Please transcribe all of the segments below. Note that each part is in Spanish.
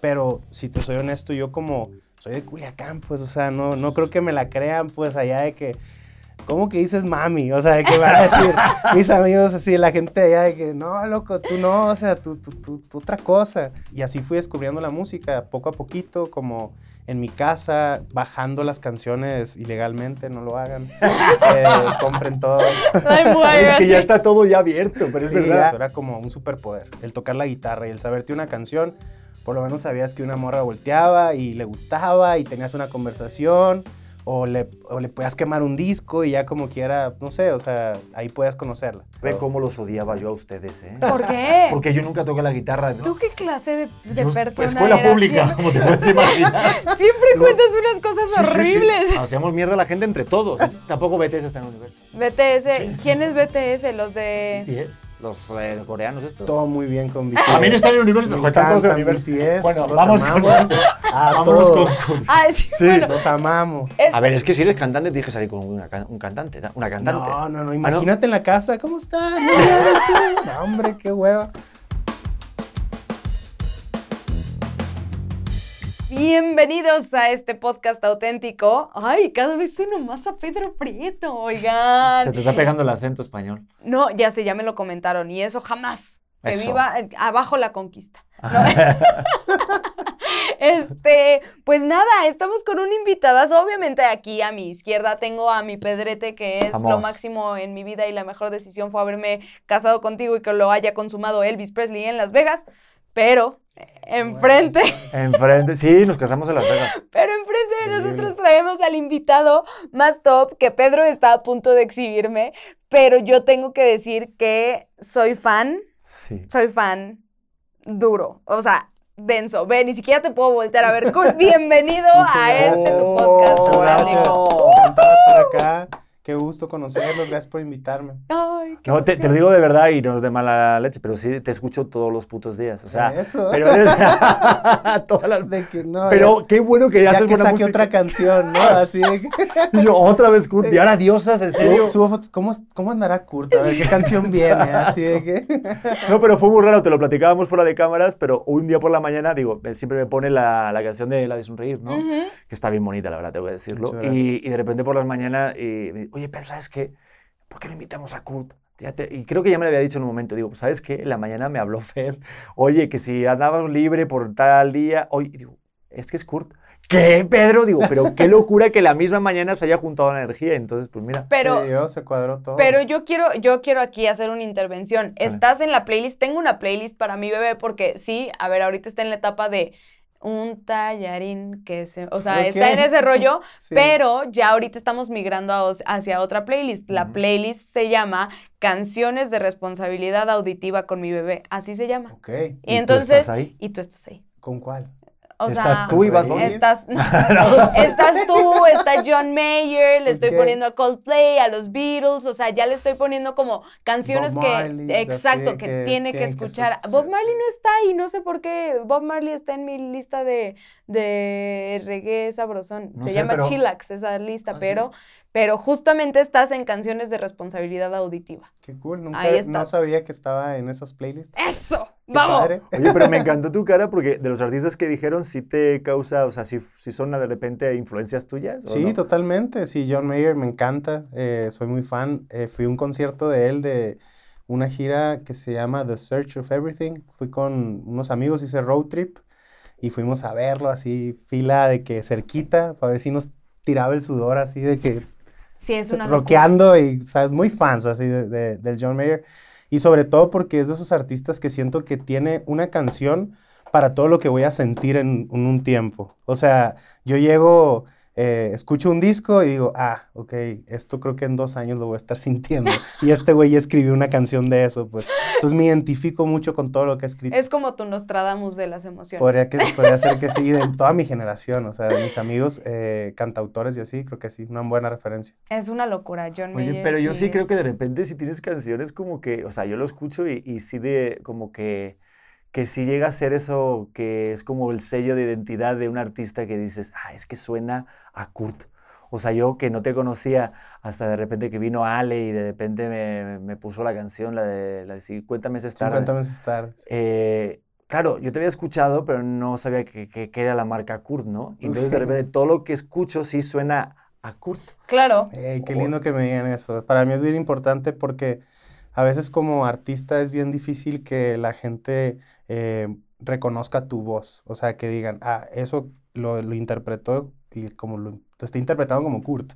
pero si te soy honesto, yo como soy de Culiacán, pues, o sea, no, no creo que me la crean, pues, allá de que, ¿cómo que dices mami? O sea, de que van a decir mis amigos así, la gente allá de que, no, loco, tú no, o sea, tú, tú, tú, tú otra cosa. Y así fui descubriendo la música, poco a poquito, como en mi casa, bajando las canciones ilegalmente, no lo hagan. Eh, compren todo. Es que ya está todo ya abierto, pero es Sí, verdad. eso era como un superpoder. El tocar la guitarra y el saberte una canción, por lo menos sabías que una morra volteaba y le gustaba y tenías una conversación. O le, o le podías quemar un disco y ya como quiera, no sé, o sea, ahí podías conocerla. Ve cómo los odiaba yo a ustedes, ¿eh? ¿Por qué? Porque yo nunca toqué la guitarra. ¿no? ¿Tú qué clase de, de Yo, persona Escuela pública, Siempre, como te puedes imaginar. siempre cuentas unas cosas Sí, sí, sí. horribles. Hacíamos mierda a la gente entre todos. Tampoco BTS está en el universo. BTS, ¿quién es BTS? Los de... BTS, los eh, coreanos estos. Todo muy bien con BTS. También están en el universo. Me Están todos en el encantan universo. BTS, Bueno, los vamos con amamos. A Vámonos todos. con- Ah, sí, Sí. bueno. Los amamos. es- A ver, es que si eres cantante, tienes que salir con una un cantante, ¿no? una cantante. No, no, no, Ah, imagínate en la casa, ¿cómo estás? No, hombre, qué hueva. Bienvenidos a este podcast auténtico. Ay, cada vez suena más a Pedro Prieto, Se oigan. te está pegando el acento español. No, ya sé, ya me lo comentaron y eso jamás. Que Eso. viva eh, abajo la conquista. ¿no? Este, pues nada, estamos con un invitadazo. Obviamente aquí a mi izquierda tengo a mi Pedrete, que es lo máximo en mi vida y la mejor decisión fue haberme casado contigo y que lo haya consumado Elvis Presley en Las Vegas. Pero enfrente, Enfrente, sí, nos casamos en Las Vegas. pero enfrente de nosotros traemos al invitado más top que Pedro está a punto de exhibirme, pero yo tengo que decir que soy fan, Sí. soy fan duro, o sea, denso. Ve, ni siquiera te puedo voltear a ver. Bienvenido a este tu podcast. Muchas gracias. estar acá. Qué gusto conocerlos. Gracias por invitarme. Ay, qué No, te, te lo digo de verdad y no es de mala leche, pero sí te escucho todos los putos días. O sea, Eso. pero eres- todas las- De que no, Pero qué bueno que ya, ya haces que buena saque música. otra canción, ¿no? Así de que Y yo, otra vez Kurt, y ahora diosas, en serio. subo, subo fotos. ¿Cómo, ¿Cómo andará Kurt? A ver qué canción viene. Así de que. No, pero fue muy raro, te lo platicábamos fuera de cámaras, pero un día por la mañana, digo, él siempre me pone la, la canción de La de Sonreír, ¿no? Que está bien bonita, la verdad, tengo que decirlo. Y, y de repente por las mañanas, eh, me dice, oye, Pedro, ¿sabes qué? ¿Por qué no invitamos a Kurt? Ya te- y creo que ya me lo había dicho en un momento, digo, pues, ¿sabes qué? En la mañana me habló Fer, oye, que si andabas libre por tal día, oye, y digo, es que es Kurt. ¿Qué, Pedro? Digo, pero qué locura que la misma mañana se haya juntado la energía. Entonces, pues mira. Pero, se cuadró todo. Pero yo quiero, yo quiero aquí hacer una intervención. Estás en la playlist, tengo una playlist para mi bebé porque sí, a ver, ahorita está en la etapa de un tallarín que se, o sea, está en ese rollo, Sí. pero ya ahorita estamos migrando a hacia otra playlist. La playlist se llama Canciones de responsabilidad auditiva con mi bebé, así se llama. Ok. Y, ¿Y tú entonces, estás ahí? y tú estás ahí. ¿Con cuál? O Estás sea, tú y Bad Bunny. Estás, estás tú, está John Mayer, le estoy poniendo a Coldplay, a los Beatles, o sea, ya le estoy poniendo como canciones Bob que, Marley, exacto, que, que tiene que escuchar. Bob Marley no está ahí, no sé por qué. Bob Marley está en mi lista de, de reggae sabrosón. No Se sé, llama pero- Chillax esa lista, ¿Ah, sí? Pero, justamente estás en canciones de responsabilidad auditiva. Qué cool. Nunca, Ahí no estás. sabía que estaba en esas playlists. ¡Eso! Qué ¡Vamos! padre. Oye, pero me encantó tu cara porque de los artistas que dijeron, sí te causa, o sea, si son de repente influencias tuyas. ¿o Sí, no? totalmente. Sí, John Mayer me encanta. eh, soy muy fan. Eh, fui a un concierto de él de una gira que se llama The Search of Everything. Fui con unos amigos, hice road trip y fuimos a verlo así, fila de que cerquita, para ver si nos tiraba el sudor así de que Sí, es una locura. rockeando y, sabes, muy fans así de, de- del John Mayer. Y sobre todo porque es de esos artistas que siento que tiene una canción para todo lo que voy a sentir en, en un tiempo. O sea, yo llego, eh, escucho un disco y digo, ah, ok, esto creo que en dos años lo voy a estar sintiendo. y este güey ya escribió una canción de eso, pues. Entonces me identifico mucho con todo lo que ha escrito. Es como tu Nostradamus de las emociones. Podría, que, podría ser que sí, y de toda mi generación, o sea, de mis amigos eh, cantautores y así, creo que sí, una buena referencia. Es una locura, John Oye, Mayer. pero yo sí creo que de repente si tienes canciones como que, o sea, yo lo escucho y, y sí de como que, que sí llega a ser eso que es como el sello de identidad de un artista que dices, ah, es que suena a Kurt. O sea, yo que no te conocía hasta de repente que vino Ale y de repente me, me puso la canción, la de, la de 50 meses tarde. 50 meses tarde. Eh, claro, yo te había escuchado, pero no sabía que, que- que era la marca Kurt, ¿no? Y entonces de repente todo lo que escucho sí suena a Kurt. Claro. Ey, qué lindo que me digan eso. Para mí es bien importante porque a veces como artista es bien difícil que la gente eh, reconozca tu voz. O sea, que digan, ah, eso lo, lo interpretó y como lo, lo está interpretando como Kurt.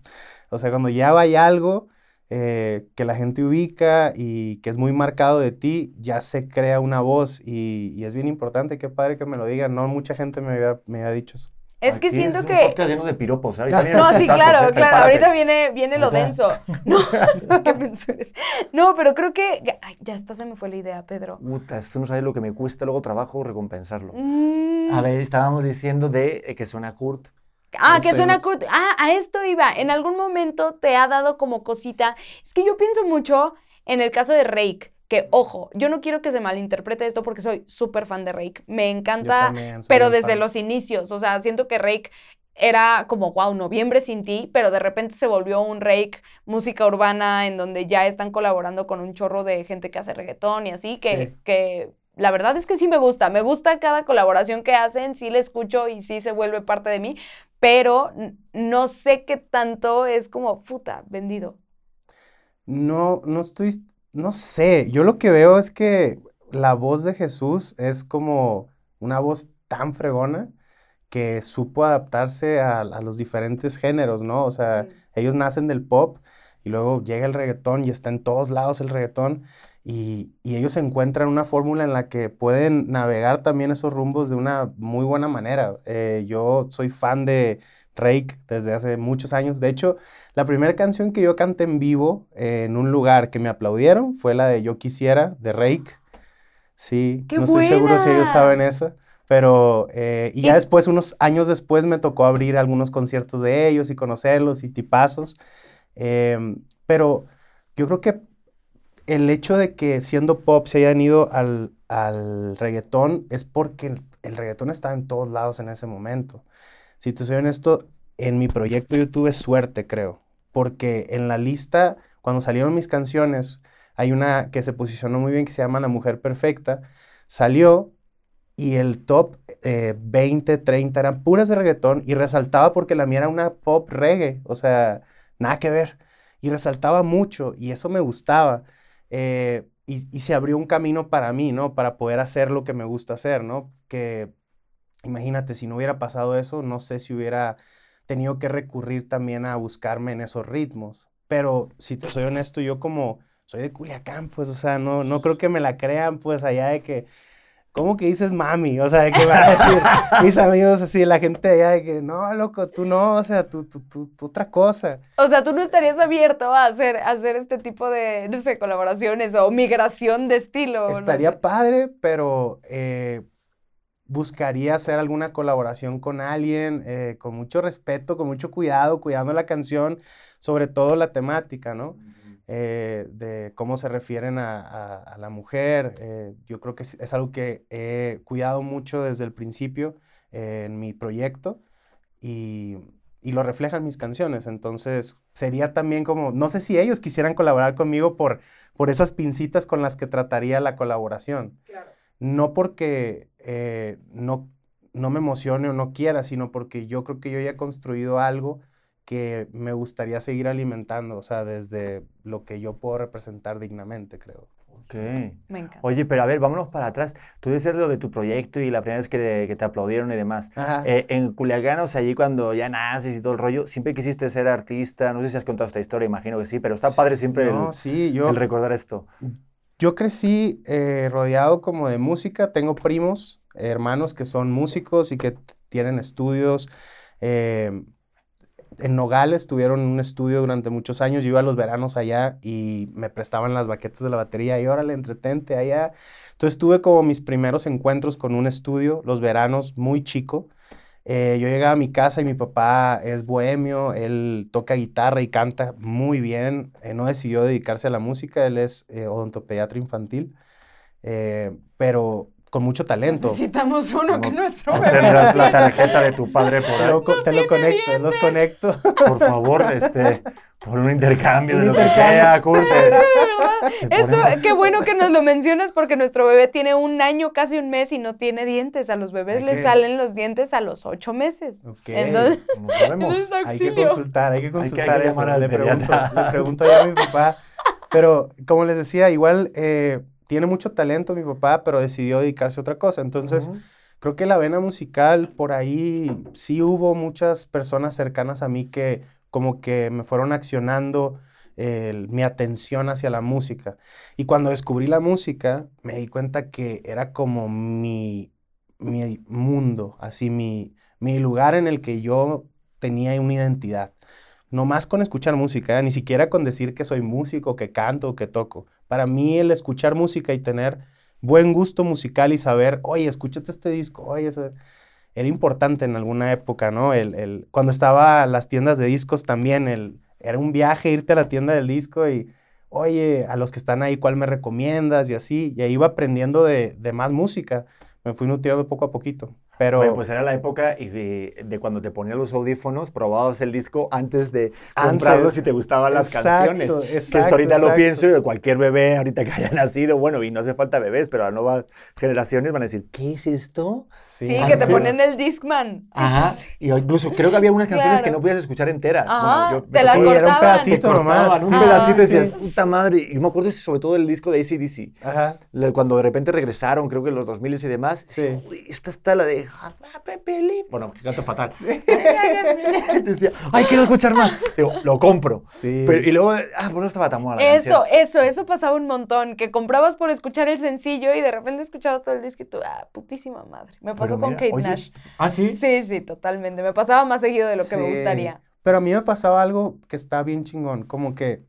O sea, cuando ya hay algo eh, que la gente ubica y que es muy marcado de ti, ya se crea una voz y, es bien importante. Qué padre que me lo digan. No mucha gente me había, me había dicho eso. Es que siento un que... podcast lleno de piropos. ¿eh? No, sí, claro, ¿eh? claro. Prepárate. Ahorita viene, viene lo denso. No, qué menso eres. No, pero creo que. Ay, ya hasta se me fue la idea, Pedro. Puta, esto no sabes lo que me cuesta luego trabajo recompensarlo. Mm, A ver, estábamos diciendo de eh, que suena Kurt. Ah, que suena Kurt. Ah, a esto iba. En algún momento te ha dado como cosita. Es que yo pienso mucho en el caso de Rake. Que, ojo, yo no quiero que se malinterprete esto porque soy súper fan de Rake. Me encanta, también pero desde fan. los inicios. O sea, siento que Rake era como, wow, noviembre sin ti, pero de repente se volvió un Rake música urbana en donde ya están colaborando con un chorro de gente que hace reggaetón y así, que, Sí. que la verdad es que sí me gusta. Me gusta cada colaboración que hacen, sí la escucho y sí se vuelve parte de mí, pero no sé qué tanto es como, puta, vendido. No, no estoy, no sé, yo lo que veo es que la voz de Jesús es como una voz tan fregona que supo adaptarse a, a los diferentes géneros, ¿no? O sea, ellos nacen del pop y luego llega el reggaetón y está en todos lados el reggaetón y, y ellos encuentran una fórmula en la que pueden navegar también esos rumbos de una muy buena manera. Eh, yo soy fan de Rake desde hace muchos años. De hecho, la primera canción que yo canté en vivo eh, en un lugar que me aplaudieron fue la de Yo Quisiera de Rake. Sí, ¡Qué no estoy seguro si ellos saben eso. Pero, eh, y ya después, unos años después, me tocó abrir algunos conciertos de ellos y conocerlos y tipazos. Em, pero yo creo que el hecho de que siendo pop se hayan ido al, al reggaetón es porque el, el reggaetón estaba en todos lados en ese momento. Si te soy honesto, en mi proyecto YouTube es suerte, creo. Porque en la lista, cuando salieron mis canciones, hay una que se posicionó muy bien que se llama La Mujer Perfecta. Salió y el top eh, 20, 30 eran puras de reggaetón y resaltaba porque la mía era una pop reggae, o sea, nada que ver. Y resaltaba mucho y eso me gustaba. eh, y, y se abrió un camino para mí, ¿no? Para poder hacer lo que me gusta hacer, ¿no? Que imagínate, si no hubiera pasado eso, no sé si hubiera tenido que recurrir también a buscarme en esos ritmos. Pero si te soy honesto, yo como soy de Culiacán, pues, o sea, no, no creo que me la crean, pues, allá de que, ¿cómo que dices mami? O sea, de que van a decir mis amigos así, la gente allá de que, no, loco, tú no, o sea, tú, tú, tú, tú otra cosa. O sea, tú no estarías abierto a hacer, a hacer este tipo de, no sé, colaboraciones o migración de estilo. no Estaría sé. padre, pero eh, buscaría hacer alguna colaboración con alguien, eh, con mucho respeto, con mucho cuidado, cuidando la canción, sobre todo la temática, ¿no? Eh, de cómo se refieren a, a- a la mujer. eh, yo creo que es, es algo que he cuidado mucho desde el principio eh, en mi proyecto y, y lo reflejan mis canciones. Entonces, sería también como, no sé si ellos quisieran colaborar conmigo por, por esas pincitas con las que trataría la colaboración. No porque eh, no, no me emocione o no quiera, sino porque yo creo que yo ya he construido algo que me gustaría seguir alimentando, o sea, desde lo que yo puedo representar dignamente, creo. Ok. Me encanta. Oye, pero a ver, vámonos para atrás. Tú decías lo de tu proyecto y la primera vez que te, que te aplaudieron y demás. Eh, en Culiacán, o sea, allí cuando ya naces y todo el rollo, siempre quisiste ser artista. No sé si has contado esta historia, imagino que sí, pero está padre siempre el, no, sí, yo, el recordar esto. Yo crecí eh, rodeado como de música, tengo primos, hermanos que son músicos y que tienen estudios. eh, en Nogales tuvieron un estudio durante muchos años. Yo iba a los veranos allá y me prestaban las baquetas de la batería y órale, entretente allá. Entonces tuve como mis primeros encuentros con un estudio, los veranos, muy chico. Eh, yo llegaba a mi casa y mi papá es bohemio, él toca guitarra y canta muy bien. Eh, no decidió dedicarse a la música, él es eh, odontopediatra infantil, eh, pero con mucho talento. Necesitamos uno que nuestro ¿No bebé. tendrás la tarjeta de tu padre por ahí? lo, te lo conecto, los conecto. Por favor, este, por un intercambio de lo que sea, Kurt. eh, Te Eso, qué bueno que nos lo mencionas porque nuestro bebé tiene un año, casi un mes y no tiene dientes. A los bebés les que- salen los dientes a los ocho meses. Ok. Entonces, entonces, Hay que consultar, hay que consultar hay que eso. le, pregunto, le pregunto ya a mi papá. Pero como les decía, igual eh, tiene mucho talento mi papá, pero decidió dedicarse a otra cosa. Entonces, creo que la vena musical, por ahí sí hubo muchas personas cercanas a mí que como que me fueron accionando el- mi atención hacia la música. Y cuando descubrí la música, me di cuenta que era como mi, mi mundo, así mi, mi lugar en el que yo tenía una identidad. No más con escuchar música, ¿eh? ni siquiera con decir que soy músico, que canto o que toco. Para mí el escuchar música y tener buen gusto musical y saber, oye, escúchate este disco, oye, ese-", era importante en alguna época, ¿no? El, el- cuando estaba las tiendas de discos también, el, era un viaje irte a la tienda del disco y, oye, a los que están ahí, ¿cuál me recomiendas? Y así, y ahí iba aprendiendo de, de más música. Me fui nutriendo poco a poquito, pero... Oye, pues era la época y de, de cuando te ponías los audífonos, probabas el disco antes de comprarlo si te gustaban las Exacto, canciones. que esto exacto, ahorita lo exacto. pienso y de cualquier bebé ahorita que haya nacido, bueno, y no hace falta bebés, pero las nuevas generaciones van a decir, ¿qué es esto? Sí, que te ponen el Discman. Ajá. Y incluso creo que había unas canciones que Claro. no podías escuchar enteras. Ajá, Bueno, yo- te la Sí, tocó- era un cortaban. pedacito te cortaban nomás. un Sí, pedacito y sí. decías, puta madre. Y me acuerdo sobre todo del disco de ACDC. Ajá. Cuando de repente regresaron, creo que en los 2000 y demás. Sí. decía, "Uy, esta está la de. Bueno, que canto fatal. Decía, ay, quiero escuchar más. Digo, lo compro. Sí. Pero- y luego, ah, pues no estaba tan buena la Eso, canción. eso, eso pasaba un montón, que comprabas por escuchar el sencillo y de repente escuchabas todo el disco y tú, ah, putísima madre. Me pasó con Kate oye, Nash. ¿Ah, sí? Sí, sí, totalmente. Me pasaba más seguido de lo que me gustaría. Pero a mí me pasaba algo que está bien chingón, como que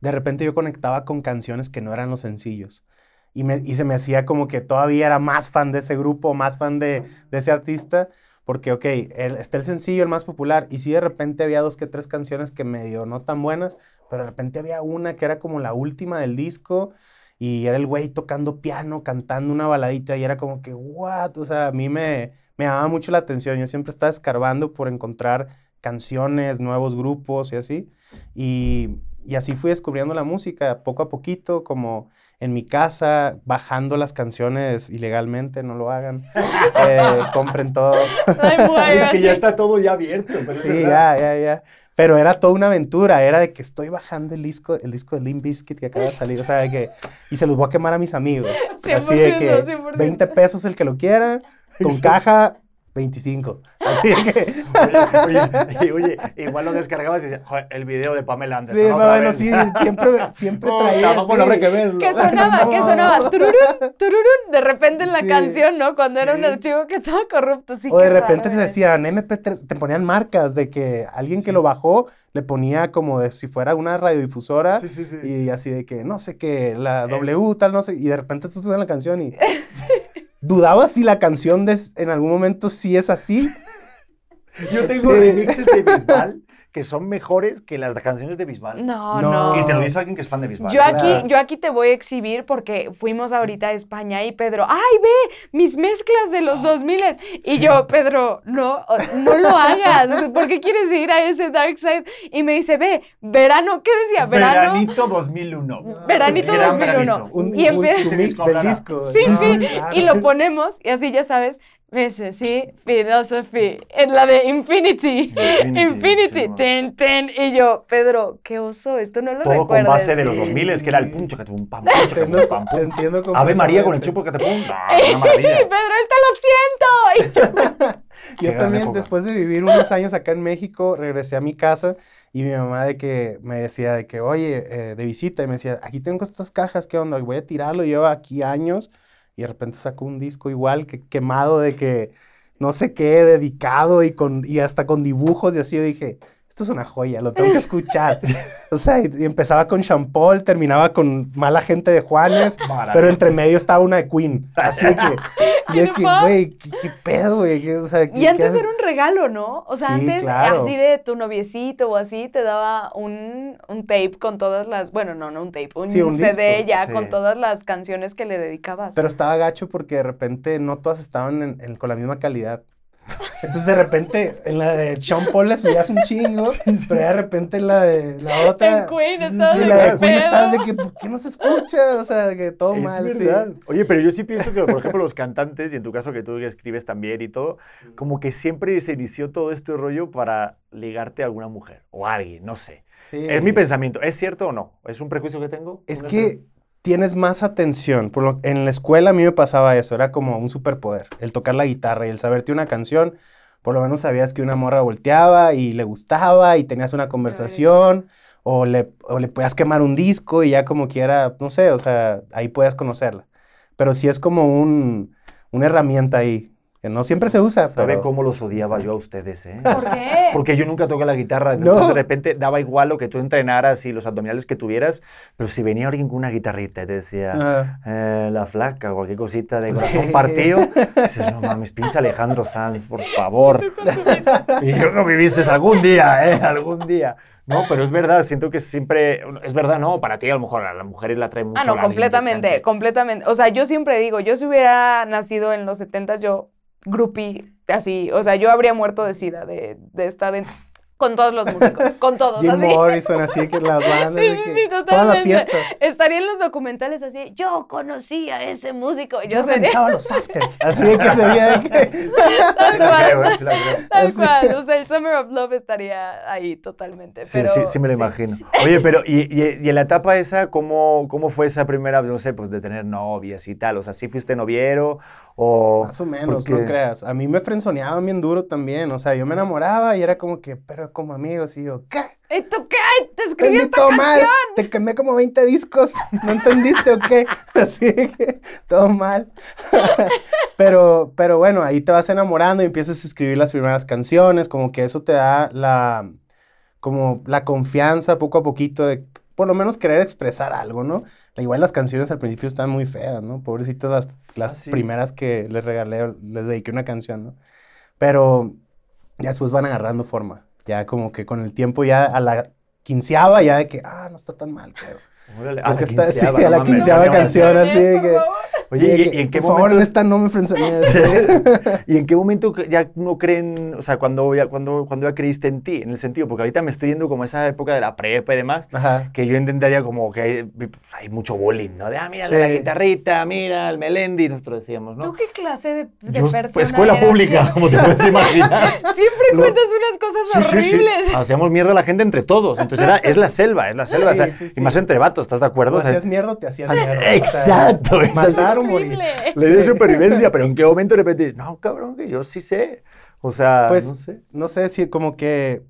de repente yo conectaba con canciones que no eran los sencillos. Y, me, y se me hacía como que todavía era más fan de ese grupo, más fan de, de ese artista, porque, ok, el, está el sencillo, el más popular, y sí de repente había dos que tres canciones que medio no tan buenas, pero de repente había una que era como la última del disco, y era el güey tocando piano, cantando una baladita, y era como que, what, o sea, a mí me, me llamaba mucho la atención, yo siempre estaba escarbando por encontrar canciones, nuevos grupos y así, y, y así fui descubriendo la música poco a poquito, como en mi casa, bajando las canciones ilegalmente, no lo hagan, Eh, compren todo. Ay, Es que ya está todo ya abierto. Pero Sí, ya, ya, ya. Pero era toda una aventura, era de que estoy bajando el disco, el disco de Limp Bizkit que acaba de salir, o sea, de que, y se los voy a quemar a mis amigos. Así de que 100%. 20 pesos el que lo quiera, con caja 25. Así que, Oye, oye, oye, igual lo descargabas y decías, "Joder, el video de Pamela sí, Anderson. no, otra bueno, vez". sí, siempre, siempre No, traía. tampoco sí. que verlo. ¿Qué sonaba? ¿Qué No. sonaba? Tururún, tururún, de repente en la Sí, canción, ¿no? Cuando era un sí. archivo que estaba corrupto. Sí, O de repente raro, te ¿eh? decían MP3, te ponían marcas de que alguien que lo bajó le ponía como de si fuera una radiodifusora Sí, sí, sí. y así de que no sé qué, la W tal, no sé, y de repente tú estás en la canción y dudabas si la canción de, en algún momento sí es así. Yo tengo Sí. remixes de Bisbal que son mejores que las canciones de Bisbal. No, No. no. Y te lo dice alguien que es fan de Bisbal. Yo aquí, Claro. yo aquí te voy a exhibir porque fuimos ahorita a España y Pedro, ¡ay, ve! Mis mezclas de los 2000 Y yo, Pedro, no, no lo hagas. ¿Por qué quieres ir a ese dark side? Y me dice, ve, verano, ¿qué decía? Verano. Veranito 2001. Veranito Gran 2001. veranito. Un, Y un- tu mix del disco. Sí, ¿no? sí. Claro. Y lo ponemos y así ya sabes, ves, sí, philosophy, en la de Infinity. Infinity, Infinity, sí, ten, ten. Y yo, Pedro, qué oso, esto no lo Todo con recuerdes. base de los 2000 que era el puncho que pum pam, puncho Te que entiendo, pum pam, te pum. entiendo Ave María con el chupo que te pum. Una maravilla. Pedro, esto lo siento. Y yo, Yo también, época. después de vivir unos años acá en México, regresé a mi casa y mi mamá de que me decía de que, oye, eh, de visita, y me decía, aquí tengo estas cajas, ¿qué onda? Voy a tirarlo, lleva aquí años, y de repente sacó un disco igual, que quemado de que, no sé qué, dedicado y, con, y hasta con dibujos y así, yo dije, esto es una joya, lo tengo que escuchar. o sea, y, y empezaba con Champol, terminaba con Mala Gente de Juanes, Maravilla. pero entre medio estaba una de Queen. Así que, y que, güey, ¿qué, qué pedo, güey? ¿Qué- o sea, ¿qué- Y antes haces? era un regalo, ¿no? O sea, Sí, antes claro. así de tu noviecito o así te daba un, un tape con todas las, bueno, no, no un tape, un, Sí, un CD disco, ya sí. con todas las canciones que le dedicabas. Pero estaba gacho porque de repente no todas estaban en- en- con la misma calidad. Entonces de repente en la de Sean Paul le subías un chingo, pero ya de repente en la de la otra... En Queen estabas Sí, de la de Queen pedo. estabas de que, ¿por qué no se escucha? O sea, que todo Es mal, sí. Oye, pero yo sí pienso que, por ejemplo, los cantantes, y en tu caso que tú escribes también y todo, como que siempre se inició todo este rollo para ligarte a alguna mujer o a alguien, no sé. Sí. Es mi pensamiento. ¿Es cierto o no? ¿Es un prejuicio que tengo? Es ¿Una que tienes más atención. Por lo- en la escuela a mí me pasaba eso, era como un superpoder, el tocar la guitarra y el saberte una canción. Por lo menos sabías que una morra volteaba y le gustaba y tenías una conversación o le, o le podías quemar un disco y ya como quiera, no sé, o sea, ahí puedes conocerla. Pero sí es como un, una herramienta ahí, que no siempre se usa. ¿Saben pero- cómo los odiaba yo a ustedes, eh? ¿Por qué? Porque yo nunca toqué la guitarra. No. Entonces de repente daba igual lo que tú entrenaras y los abdominales que tuvieras, pero si venía alguien con una guitarrita y te decía, Ajá. eh, la flaca, cualquier cosita de corazón Sí. partido, dices, no mames, pinche Alejandro Sanz, por favor. Y yo no viviste algún día, ¿eh? Algún día. No, pero es verdad, siento que siempre, es verdad, no, para ti a lo mejor a las mujeres la trae mucho. Ah, no, completamente, completamente. O sea, yo siempre digo, yo si hubiera nacido en los 70 yo, groupie, así, o sea, yo habría muerto de sida, de, de estar en, con todos los músicos, con todos, Jim así. Morrison, así que las bandas, Sí, sí, que sí, todas las fiestas. Estaría en los documentales así, yo conocí a ese músico, Yo yo sería los afters, así de que sería de que... tal cual, creo, tal cual, o sea, el Summer of Love estaría ahí totalmente, Sí, pero... sí, sí me lo imagino. Oye, pero ¿y, y, y en la etapa esa, ¿cómo, cómo fue esa primera, no sé, pues de tener novias y tal? O sea, ¿sí fuiste noviero o...? Más o menos, porque- no creas. A mí me frenzoneaban bien duro también. O sea, yo me enamoraba y era como que, pero como amigos, y yo, ¿qué? ¿Y tú qué? Te escribí esta todo mal. Te quemé como 20 discos. ¿No entendiste o qué? Así que todo mal. pero, pero bueno, ahí te vas enamorando y empiezas a escribir las primeras canciones. Como que eso te da la, como la confianza poco a poquito de por lo menos querer expresar algo, ¿no? Igual las canciones al principio están muy feas, ¿no? Pobrecitas las, las Ah, sí. primeras que les regalé, les dediqué una canción, ¿no? Pero ya después van agarrando forma. Ya como que con el tiempo ya a la quinceava ya de que, ah, no está tan mal, creo. Órale, a la está- sí, quinceava, a no la quinceava no, canción. así que- favor. Oye, Sí, ¿y- que, y en qué por favor, en momento- esta no me. ¿Y en qué momento ya no creen, o sea, cuando ya, cuando, cuando ya creíste en ti, en el sentido, porque ahorita me estoy yendo como a esa época de la prepa y demás, Ajá. que yo entendería como que hay, pues, hay mucho bullying, ¿no? De, ah, mira Sí. la guitarrita, mira el Melendi, nosotros decíamos, ¿Tú ¿no? qué clase de, de Yo, persona pues, escuela eras? pública, como te puedes imaginar. Siempre Lo- cuentas unas cosas Sí, sí, sí. horribles. Hacíamos mierda a la gente entre todos. Entonces era, es la selva, es la selva. o sea, Sí, sí, sí. Y más entre vatos, ¿estás de acuerdo? O O sea, hacías mierda te hacías Ah, mierda. o sea, Exacto. Morir. Le dio Sí. supervivencia, pero ¿en qué momento de repente? No, cabrón, que yo sí sé. O sea, Pues, no sé. no sé si como que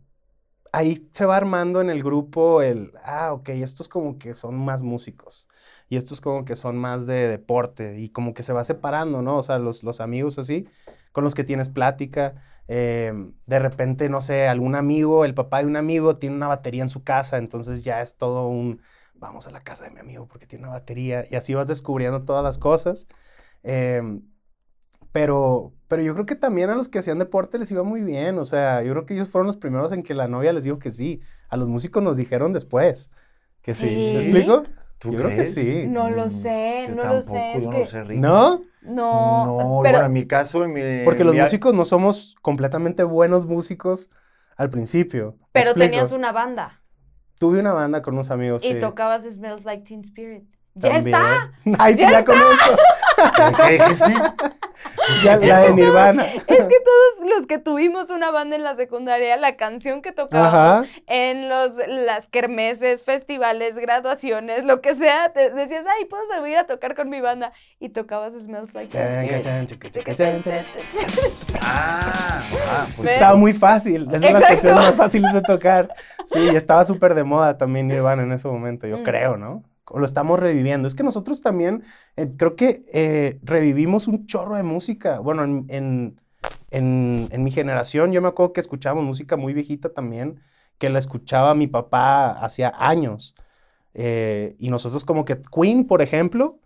ahí se va armando en el grupo el, ah, ok, estos como que son más músicos y estos como que son más de deporte y como que se va separando, ¿no? O sea, los, los amigos así, con los que tienes plática. eh, de repente, no sé, algún amigo, el papá de un amigo tiene una batería en su casa, entonces ya es todo un, vamos a la casa de mi amigo porque tiene una batería y así vas descubriendo todas las cosas. Em, pero, pero yo creo que también a los que hacían deporte les iba muy bien. O sea, yo creo que ellos fueron los primeros en que la novia les dijo que sí. A los músicos nos dijeron después que sí. ¿Sí? ¿Me explico? ¿Tú yo creo que crees? sí. No lo Mm, sé, yo no lo sé, tampoco, es yo que- no sé. ¿No? No, No, pero bueno, en mi caso, en mi... Porque los mi- músicos no somos completamente buenos músicos al principio. ¿Me pero tenías una banda Tuve una banda con unos amigos, y sí. tocabas Smells Like Teen Spirit. ¡Ya También. está! Ay, sí, ¡Ya ya, conozco. ¿Qué dijiste? Ya, la de Nirvana. Es que todos los que tuvimos una banda en la secundaria, la canción que tocábamos Ajá. en los, las kermeses, festivales, graduaciones, lo que sea, te decías, ay, puedo salir a tocar con mi banda. Y tocabas Smells Like. Ah, ah, pues. Estaba muy fácil. Es de las Exacto. canciones más fáciles de tocar. Sí, y estaba súper de moda también Nirvana en ese momento, yo Mm. creo, ¿no? O lo estamos reviviendo. Es que nosotros también, eh, creo que eh, revivimos un chorro de música. Bueno, en, en, en- en mi generación, yo me acuerdo que escuchábamos música muy viejita también, que la escuchaba mi papá hacía años. Eh, y nosotros como que Queen, por ejemplo,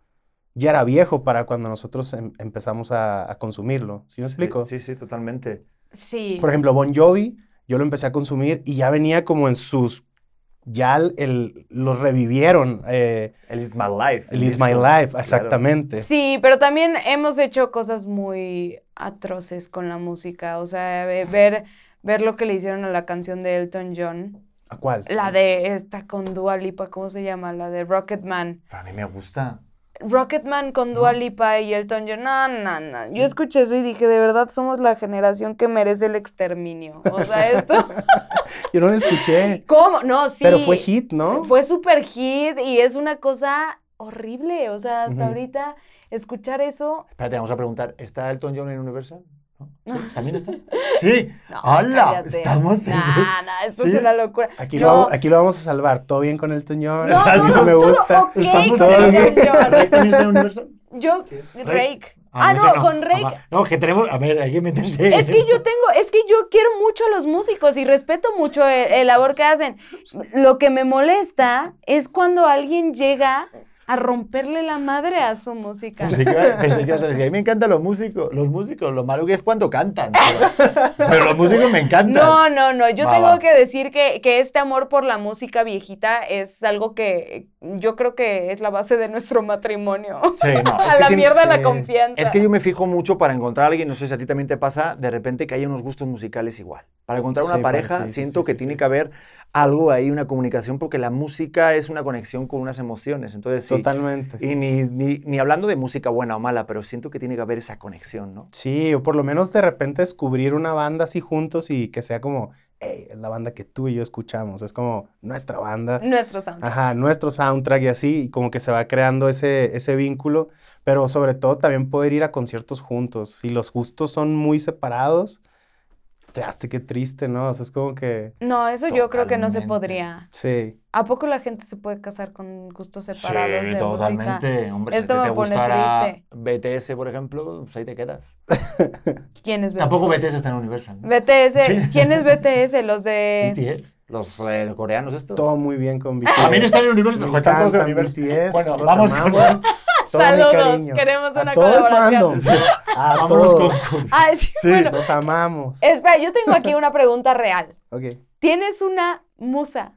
ya era viejo para cuando nosotros em- empezamos a, a consumirlo. ¿Sí me explico? Sí, sí, totalmente. Sí. Por ejemplo, Bon Jovi, yo lo empecé a consumir y ya venía como en sus ya el, el- los revivieron. eh, El It's My Life. el Is. My Life, Claro. exactamente. Sí, pero también hemos hecho cosas muy atroces con la música. O sea, ve- ver, ver lo que le hicieron a la canción de Elton John. ¿A cuál? La de esta con Dua Lipa, ¿cómo se llama? La de Rocketman. Para mí me gusta. Rocketman con Dua Lipa y Elton John. No, no, no. Yo escuché eso y dije, de verdad somos la generación que merece el exterminio. O sea, esto. Yo no la escuché. ¿Cómo? No, sí. Pero fue hit, ¿no? Fue super hit y es una cosa horrible. O sea, hasta ahorita escuchar eso. Espérate, vamos a preguntar, ¿está Elton John en Universal? ¿No? ¿También está? Sí. No, ¡Hala! cállate. Estamos... Nah, nah, esto Sí. es una locura. Aquí, Yo- lo, vamos- aquí lo vamos a salvar. ¿Todo bien con el Toñón? No, no, Eso no, me todo gusta. ok Estamos con todo bien. Yo, Rake. Ah, Ah, ese no, con Rake. Ajá. No, que tenemos... A ver, hay que meterse... Es que yo tengo, es que yo quiero mucho a los músicos y respeto mucho el, el labor que hacen. Lo que me molesta es cuando alguien llega a romperle la madre a su música. Pensé que, a decir, a mí me encantan los músicos, los músicos, lo malo que es cuando cantan. Pero, pero los músicos me encantan. No, no, no. Yo Va, tengo va. que decir que, que este amor por la música viejita es algo que yo creo que es la base de nuestro matrimonio. Sí, no, es a que la mierda la confianza. Es que yo me fijo mucho para encontrar a alguien, no sé si a ti también te pasa, de repente que haya unos gustos musicales igual. Para encontrar una Sí, pareja, siento sí, que sí, tiene sí. que haber algo ahí, una comunicación, porque la música es una conexión con unas emociones. Entonces, sí. Totalmente. Y ni, ni, ni hablando de música buena o mala, pero siento que tiene que haber esa conexión, ¿no? Sí, o por lo menos de repente descubrir una banda así juntos y que sea como, hey, es la banda que tú y yo escuchamos. Es como nuestra banda. Nuestro soundtrack. Ajá, nuestro soundtrack y así, y como que se va creando ese, ese vínculo, pero sobre todo también poder ir a conciertos juntos. Si los gustos son muy separados, ya sé qué triste, ¿no? O sea, es como que, No, eso yo creo que no se Totalmente. podría. sí, ¿A poco la gente se puede casar con gustos separados de música? totalmente. Hombre, Esto si me te pone gustara BTS, por ejemplo, pues ahí te quedas. ¿Quién es BTS? Tampoco BTS está en Universal. ¿no? BTS, Sí. ¿quién es BTS? Los de... BTS, los eh, coreanos estos. todo muy bien con BTS. También están en Universal. Me Joder, están todos en encantan Universal. BTS, Bueno, los vamos con amamos. Todo mi Saludos, cariño. queremos A una todo el colaboración. fandom. A Vamos todos. con... Ay, sí, Sí. bueno. Los amamos. Espera, yo tengo aquí una pregunta real. Ok. ¿Tienes una musa?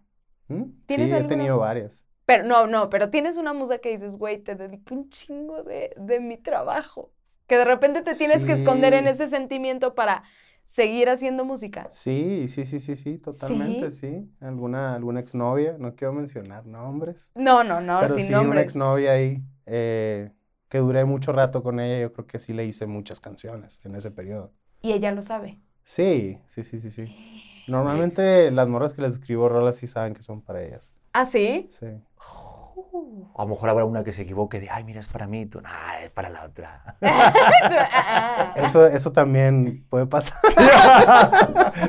¿Mm? ¿Tienes Sí, he alguna- tenido varias. Pero no, no, pero tienes una musa que dices, güey, te dediqué un chingo de, de mi trabajo. Que de repente te tienes que esconder en Sí. ese sentimiento para seguir haciendo música. Sí, sí, sí, sí, sí, totalmente, sí. Alguna, alguna exnovia, no quiero mencionar nombres. No, no, no, pero sin sí, una nombres. exnovia ahí, eh, que duré mucho rato con ella, yo creo que sí le hice muchas canciones en ese periodo. Y ella lo sabe. Sí, sí, sí, sí, sí. Normalmente las morras que les escribo rolas sí saben que son para ellas. ¿Ah, sí? Sí. A lo mejor habrá una que se equivoque de, ay, mira, es para mí. y Tú, nah, es para la otra. Ah, Eso, eso también puede pasar,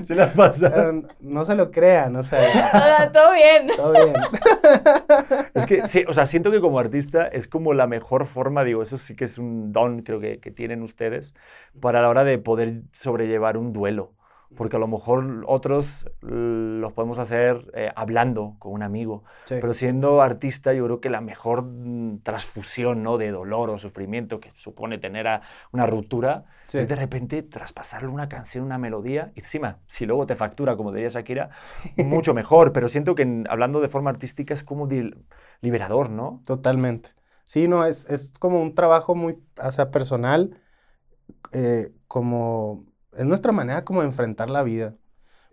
Se las pasa. no se lo crean, o sea, ah, Todo bien. todo bien. Es que, sí, o sea, siento que como artista es como la mejor forma, digo, eso sí que es un don, creo que, que tienen ustedes, para la hora de poder sobrellevar un duelo. Porque a lo mejor otros los podemos hacer eh, hablando con un amigo, Sí. pero siendo artista yo creo que la mejor mm, transfusión ¿no? de dolor o sufrimiento que supone tener a- una ruptura Sí. es de repente traspasarle una canción, una melodía, y encima, si luego te factura, como diría Shakira, mucho mejor, pero siento que hablando de forma artística es como liberador, ¿no? Totalmente. Sí, no, es, es como un trabajo muy, o sea, personal, eh, como, es nuestra manera como enfrentar la vida.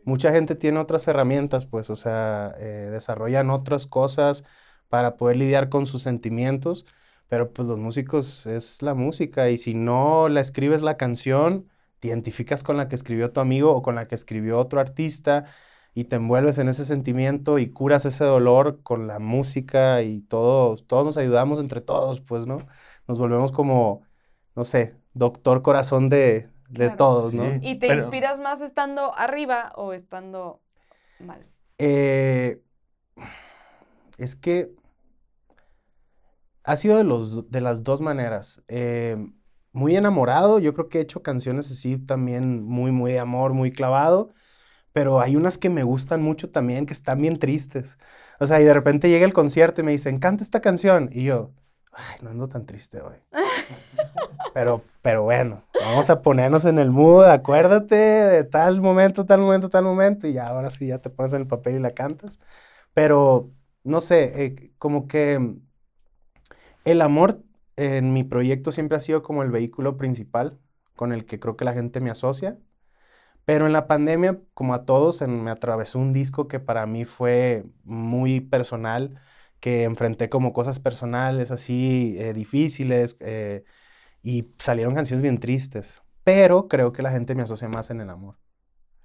Mucha gente tiene otras herramientas, pues, o sea, eh, desarrollan otras cosas para poder lidiar con sus sentimientos, pero pues los músicos es la música y si no la escribes la canción, te identificas con la que escribió tu amigo o con la que escribió otro artista y te envuelves en ese sentimiento y curas ese dolor con la música y todos, todos nos ayudamos entre todos, pues, ¿no? Nos volvemos como, no sé, doctor corazón de, de Claro. todos, ¿no? Sí. ¿Y te Pero- inspiras más estando arriba o estando mal? Eh, es que ha sido de, los, de las dos maneras. Eh, muy enamorado, yo creo que he hecho canciones así también muy, muy de amor, muy clavado, pero hay unas que me gustan mucho también que están bien tristes. O sea, y de repente llega el concierto y me dicen, canta esta canción, y yo, ay, no ando tan triste hoy. Pero, pero bueno, vamos a ponernos en el mood, acuérdate de tal momento, tal momento, tal momento, y ya ahora sí ya te pones en el papel y la cantas. pero no sé, eh, como que el amor en mi proyecto siempre ha sido como el vehículo principal con el que creo que la gente me asocia. Pero en la pandemia, como a todos, me atravesó un disco que para mí fue muy personal, que enfrenté como cosas personales así eh, difíciles eh, y salieron canciones bien tristes. Pero creo que la gente me asocia más en el amor.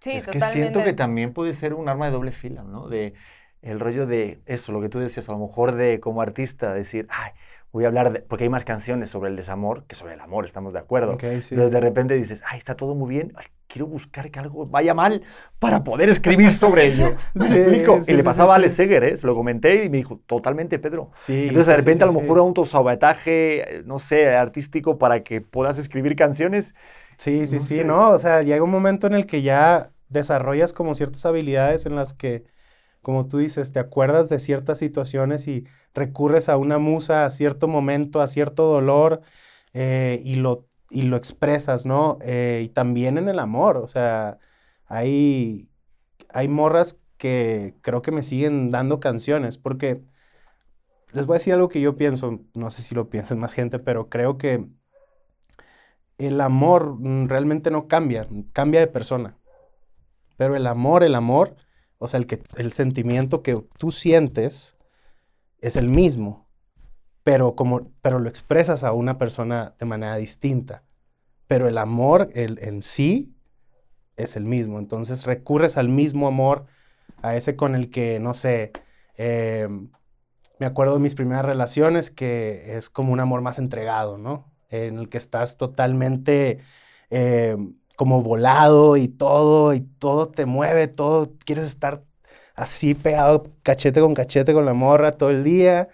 Sí, es totalmente. que siento que también puede ser un arma de doble fila, ¿no? De el rollo de eso, lo que tú decías, a lo mejor de como artista, decir, ay, voy a hablar de, porque hay más canciones sobre el desamor que sobre el amor, estamos de acuerdo. Okay, sí. Entonces de repente dices, ay, está todo muy bien, ay, quiero buscar que algo vaya mal para poder escribir sobre ello. ¿Me Sí, explico? sí, y le pasaba a Ale. Seger, ¿eh? Se lo comenté y me dijo, totalmente, Pedro. Sí. Entonces de repente a lo mejor un autosabotaje, no sé, artístico para que puedas escribir canciones. Sí, sí, No sí, sé. no, o sea, llega un momento en el que ya desarrollas como ciertas habilidades en las que, como tú dices, te acuerdas de ciertas situaciones y recurres a una musa a cierto momento, a cierto dolor eh, y, lo, y lo expresas, ¿no? Eh, y también en el amor, o sea, hay, hay morras que creo que me siguen dando canciones porque les voy a decir algo que yo pienso, no sé si lo piensa más gente, pero creo que el amor mm, realmente no cambia, cambia de persona. Pero el amor, el amor, o sea, el, que, el sentimiento que tú sientes es el mismo, pero, como, pero lo expresas a una persona de manera distinta. Pero el amor el, en sí es el mismo. Entonces recurres al mismo amor, a ese con el que, no sé, eh, me acuerdo de mis primeras relaciones, que es como un amor más entregado, ¿no? En el que estás totalmente eh, como volado y todo, y todo te mueve, todo, quieres estar así pegado cachete con cachete con la morra todo el día.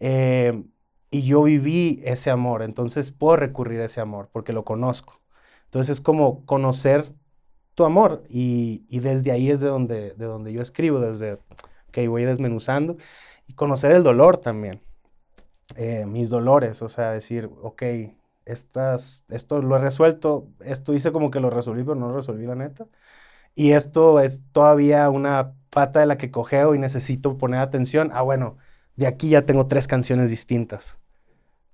eh, y yo viví ese amor, entonces puedo recurrir a ese amor porque lo conozco. Entonces es como conocer tu amor y, desde ahí es de donde, de donde yo escribo, desde que voy desmenuzando y conocer el dolor también, eh, mis dolores, o sea, decir, ok, estas, esto lo he resuelto, esto hice como que lo resolví, pero no lo resolví la neta. Y esto es todavía una pata de la que cogeo y necesito poner atención. Ah, bueno, de aquí ya tengo tres canciones distintas,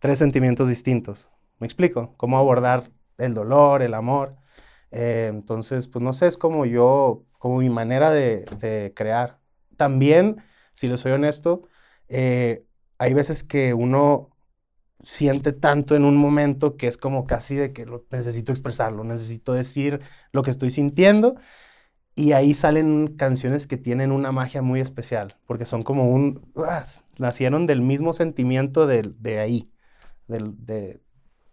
tres sentimientos distintos. ¿Me explico? Cómo abordar el dolor, el amor. Eh, entonces, pues no sé, es como yo, como mi manera de, de crear. También, si les soy honesto, eh, hay veces que uno siente tanto en un momento que es como casi de que lo, necesito expresarlo, necesito decir lo que estoy sintiendo. Y ahí salen canciones que tienen una magia muy especial, porque son como un... ¡ah! nacieron del mismo sentimiento de, de ahí, del- de,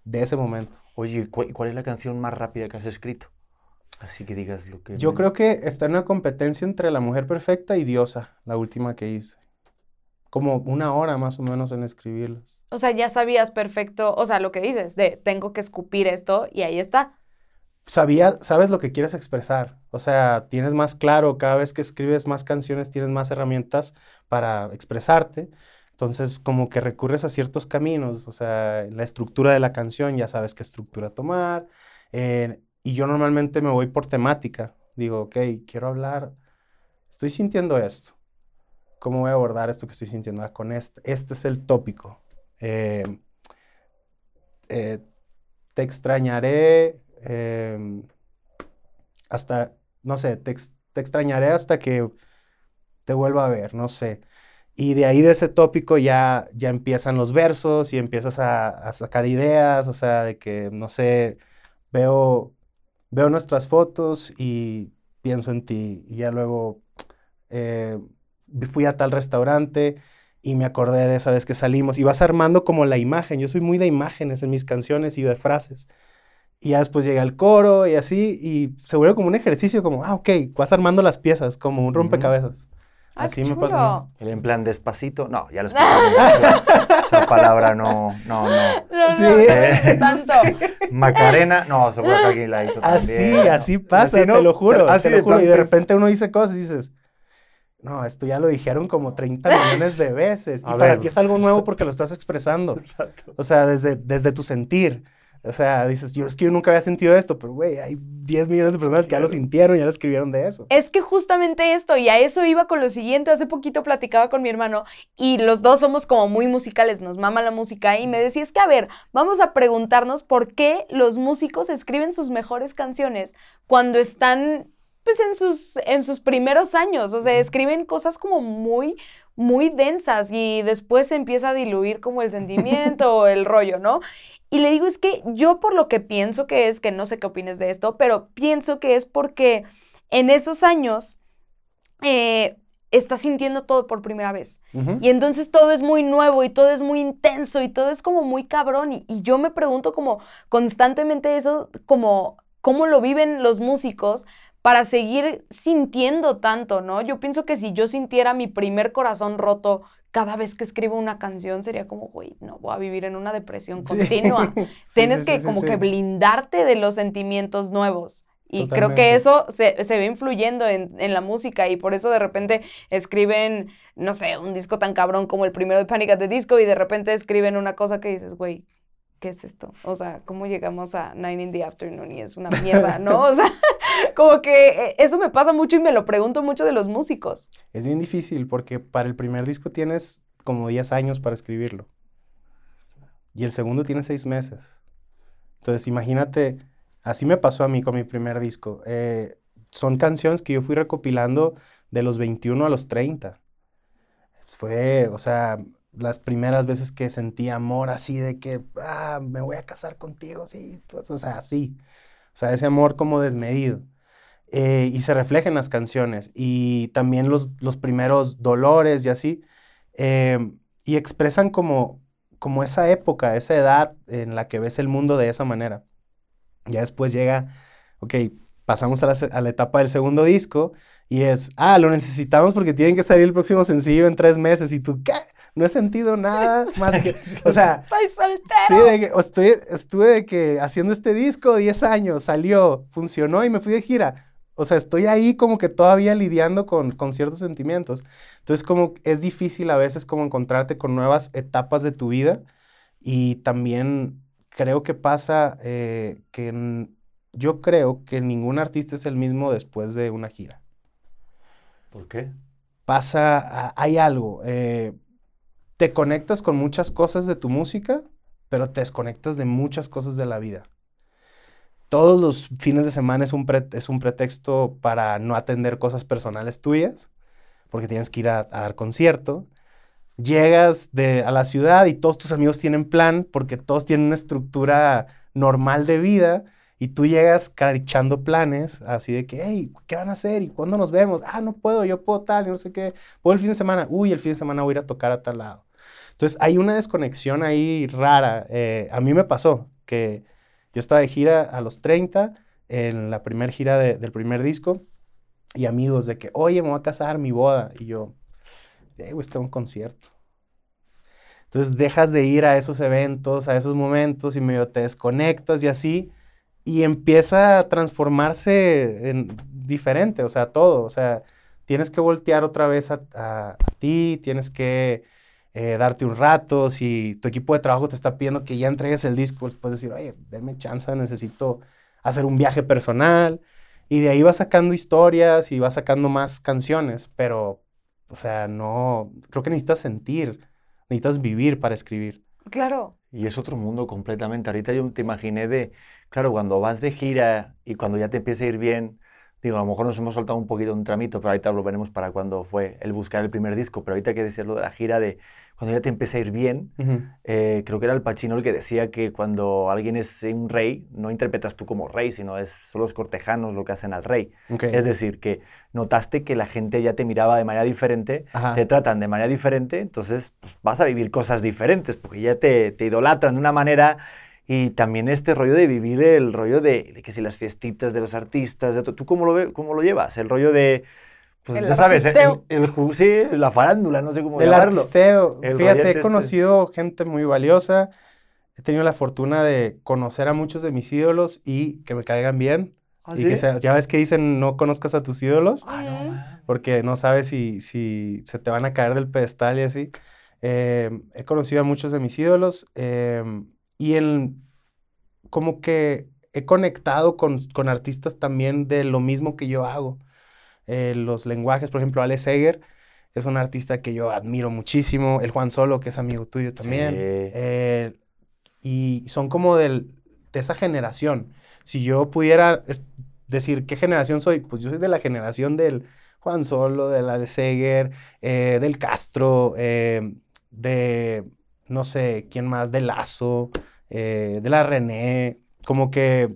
de ese momento. Oye, ¿cuál, cuál es la canción más rápida que has escrito? Así que digas lo que... Yo me- creo que está en una competencia entre La Mujer Perfecta y Diosa, la última que hice. Como una hora más o menos en escribirlas. O sea, ya sabías perfecto, o sea, lo que dices, de tengo que escupir esto y ahí está. Sabía, sabes lo que quieres expresar. O sea, tienes más claro, cada vez que escribes más canciones, tienes más herramientas para expresarte. Entonces, como que recurres a ciertos caminos. O sea, la estructura de la canción ya sabes qué estructura tomar. eh, y yo normalmente me voy por temática. Digo, ok, quiero hablar, estoy sintiendo esto. ¿Cómo voy a abordar esto que estoy sintiendo? Ah, con este, este es el tópico. Eh, eh, te extrañaré em, hasta, no sé, te, ex- te extrañaré hasta que te vuelva a ver, no sé. Y de ahí de ese tópico ya, ya empiezan los versos y empiezas a, a sacar ideas, o sea, de que, no sé, veo, veo nuestras fotos y pienso en ti. Y ya luego eh, fui a tal restaurante y me acordé de esa vez que salimos. Y vas armando como la imagen. Yo soy muy de imágenes en mis canciones y de frases. Y ya después llega el coro y así, y se vuelve como un ejercicio, como, ah, ok, vas armando las piezas, como un rompecabezas. Ah, Así me pasa. El en plan despacito. No, ya lo explicamos. Esa palabra no, no, no. No, Sí. no, no sé tanto. Macarena, no, seguro que alguien la hizo Así, también. así ¿no? pasa, te lo juro, Así te lo juro. Y de repente uno dice cosas y dices, no, esto ya lo dijeron como 30 millones de veces. Y para ti es algo nuevo porque lo estás expresando. Exacto. O sea, desde, desde tu sentir, O sea, dices, yo es que yo nunca había sentido esto, pero güey, hay 10 millones de personas que ya lo sintieron, ya lo escribieron de eso. Es que justamente esto, y a eso iba con lo siguiente, hace poquito platicaba con mi hermano y los dos somos como muy musicales, nos mama la música y me decía, es que a ver, vamos a preguntarnos por qué los músicos escriben sus mejores canciones cuando están pues en sus, en sus primeros años, o sea, escriben cosas como muy, muy densas y después se empieza a diluir como el sentimiento o el rollo, ¿no? Y le digo, es que yo por lo que pienso que es, que no sé qué opines de esto, pero pienso que es porque en esos años eh, estás sintiendo todo por primera vez. Y entonces todo es muy nuevo y todo es muy intenso y todo es como muy cabrón. Y, y yo me pregunto como constantemente eso, como cómo lo viven los músicos para seguir sintiendo tanto, ¿no? Yo pienso que si yo sintiera mi primer corazón roto cada vez que escribo una canción sería como, güey, no voy a vivir en una depresión continua. Tienes que como que blindarte de los sentimientos nuevos. Y creo que eso se, se ve influyendo en, en, la música y por eso de repente escriben, no sé, un disco tan cabrón como el primero de Panic at the Disco y de repente escriben una cosa que dices, güey, ¿qué es esto? O sea, ¿cómo llegamos a Nine in the Afternoon y es una mierda, ¿no? O sea, como que eh, eso me pasa mucho y me lo pregunto mucho de los músicos. Es bien difícil porque para el primer disco tienes como 10 años para escribirlo. Y el segundo tiene 6 meses. Entonces, imagínate, así me pasó a mí con mi primer disco. Eh, son canciones que yo fui recopilando de los 21 a los 30. Fue, o sea, las primeras veces que sentí amor así de que, ah, me voy a casar contigo, sí, o sea, así. O sea, ese amor como desmedido. Eh, y se refleja en las canciones. Y también los, los primeros dolores y así. Em, y expresan como, como esa época, esa edad en la que ves el mundo de esa manera. Ya después llega, ok, pasamos a la, a la, etapa del segundo disco y es, ah, lo necesitamos porque tienen que salir el próximo sencillo en tres meses. Y tú, ¿qué? No he sentido nada más que, o sea... ¡Estoy soltero! Sí, de que, estoy, estuve de que haciendo este disco 10 años, salió, funcionó y me fui de gira o sea, estoy ahí como que todavía lidiando con, con, ciertos sentimientos. Entonces, como es difícil a veces como encontrarte con nuevas etapas de tu vida y también creo que pasa eh, que yo creo que ningún artista es el mismo después de una gira. ¿Por qué? Pasa, hay algo. Eh, te conectas con muchas cosas de tu música, pero te desconectas de muchas cosas de la vida todos los fines de semana es un, es un pretexto para no atender cosas personales tuyas, porque tienes que ir a, dar concierto. Llegas de, a la ciudad y todos tus amigos tienen plan, porque todos tienen una estructura normal de vida, y tú llegas echando planes, así de que, hey, ¿qué van a hacer? ¿Y cuándo nos vemos? Ah, no puedo, yo puedo tal, y no sé qué. Puedo el fin de semana. Uy, el fin de semana voy a ir a tocar a tal lado. Entonces, hay una desconexión ahí rara. Eh, a mí me pasó que yo estaba de gira a los 30, en la primera gira del primer disco, y amigos de que, oye, me voy a casar, mi boda. Y yo, eh, güey, está un concierto. Entonces dejas de ir a esos eventos, a esos momentos, y medio te desconectas y así, y empieza a transformarse en diferente, o sea, todo. O sea, tienes que voltear otra vez a, a ti, tienes que eh, darte un rato, si tu equipo de trabajo te está pidiendo que ya entregues el disco, puedes decir, oye, denme chance, necesito hacer un viaje personal. Y de ahí vas sacando historias y vas sacando más canciones, pero, o sea, no, creo que necesitas sentir, necesitas vivir para escribir. Claro. Y es otro mundo completamente. Ahorita yo te imaginé de, claro, cuando vas de gira y cuando ya te empieza a ir bien, digo, a lo mejor nos hemos soltado un poquito un tramito, pero ahorita lo veremos para cuando fue el buscar el primer disco, pero ahorita hay que decirlo de la gira de cuando ya te empieza a ir bien, eh, creo que era el Pacino el que decía que cuando alguien es un rey, no interpretas tú como rey, sino es, son los cortejanos lo que hacen al rey. Es decir, que notaste que la gente ya te miraba de manera diferente, te tratan de manera diferente, entonces pues, vas a vivir cosas diferentes, porque ya te, te idolatran de una manera y también este rollo de vivir el rollo de, que si las fiestitas de los artistas, de ¿tú cómo lo, cómo lo llevas? El rollo de, pues ya sabes, el, el, sí, la farándula, no sé cómo el llamarlo. Artisteo. Fíjate, he este. conocido gente muy valiosa, he tenido la fortuna de conocer a muchos de mis ídolos y que me caigan bien. ¿Ah, y que ya ves que dicen no conozcas a tus ídolos, ah, no, porque no sabes si, si se te van a caer del pedestal y así. Eh, he conocido a muchos de mis ídolos. Eh, y en, como que he conectado con, con artistas también de lo mismo que yo hago. Eh, los lenguajes, por ejemplo, Alex Seger es un artista que yo admiro muchísimo. El Juan Solo, que es amigo tuyo también. Sí. Eh, y son como del, de esa generación. Si yo pudiera es- decir qué generación soy, pues yo soy de la generación del Juan Solo, del Alex Seger, eh, del Castro, de, no sé, quién más, de Lazo, eh, de la René, como que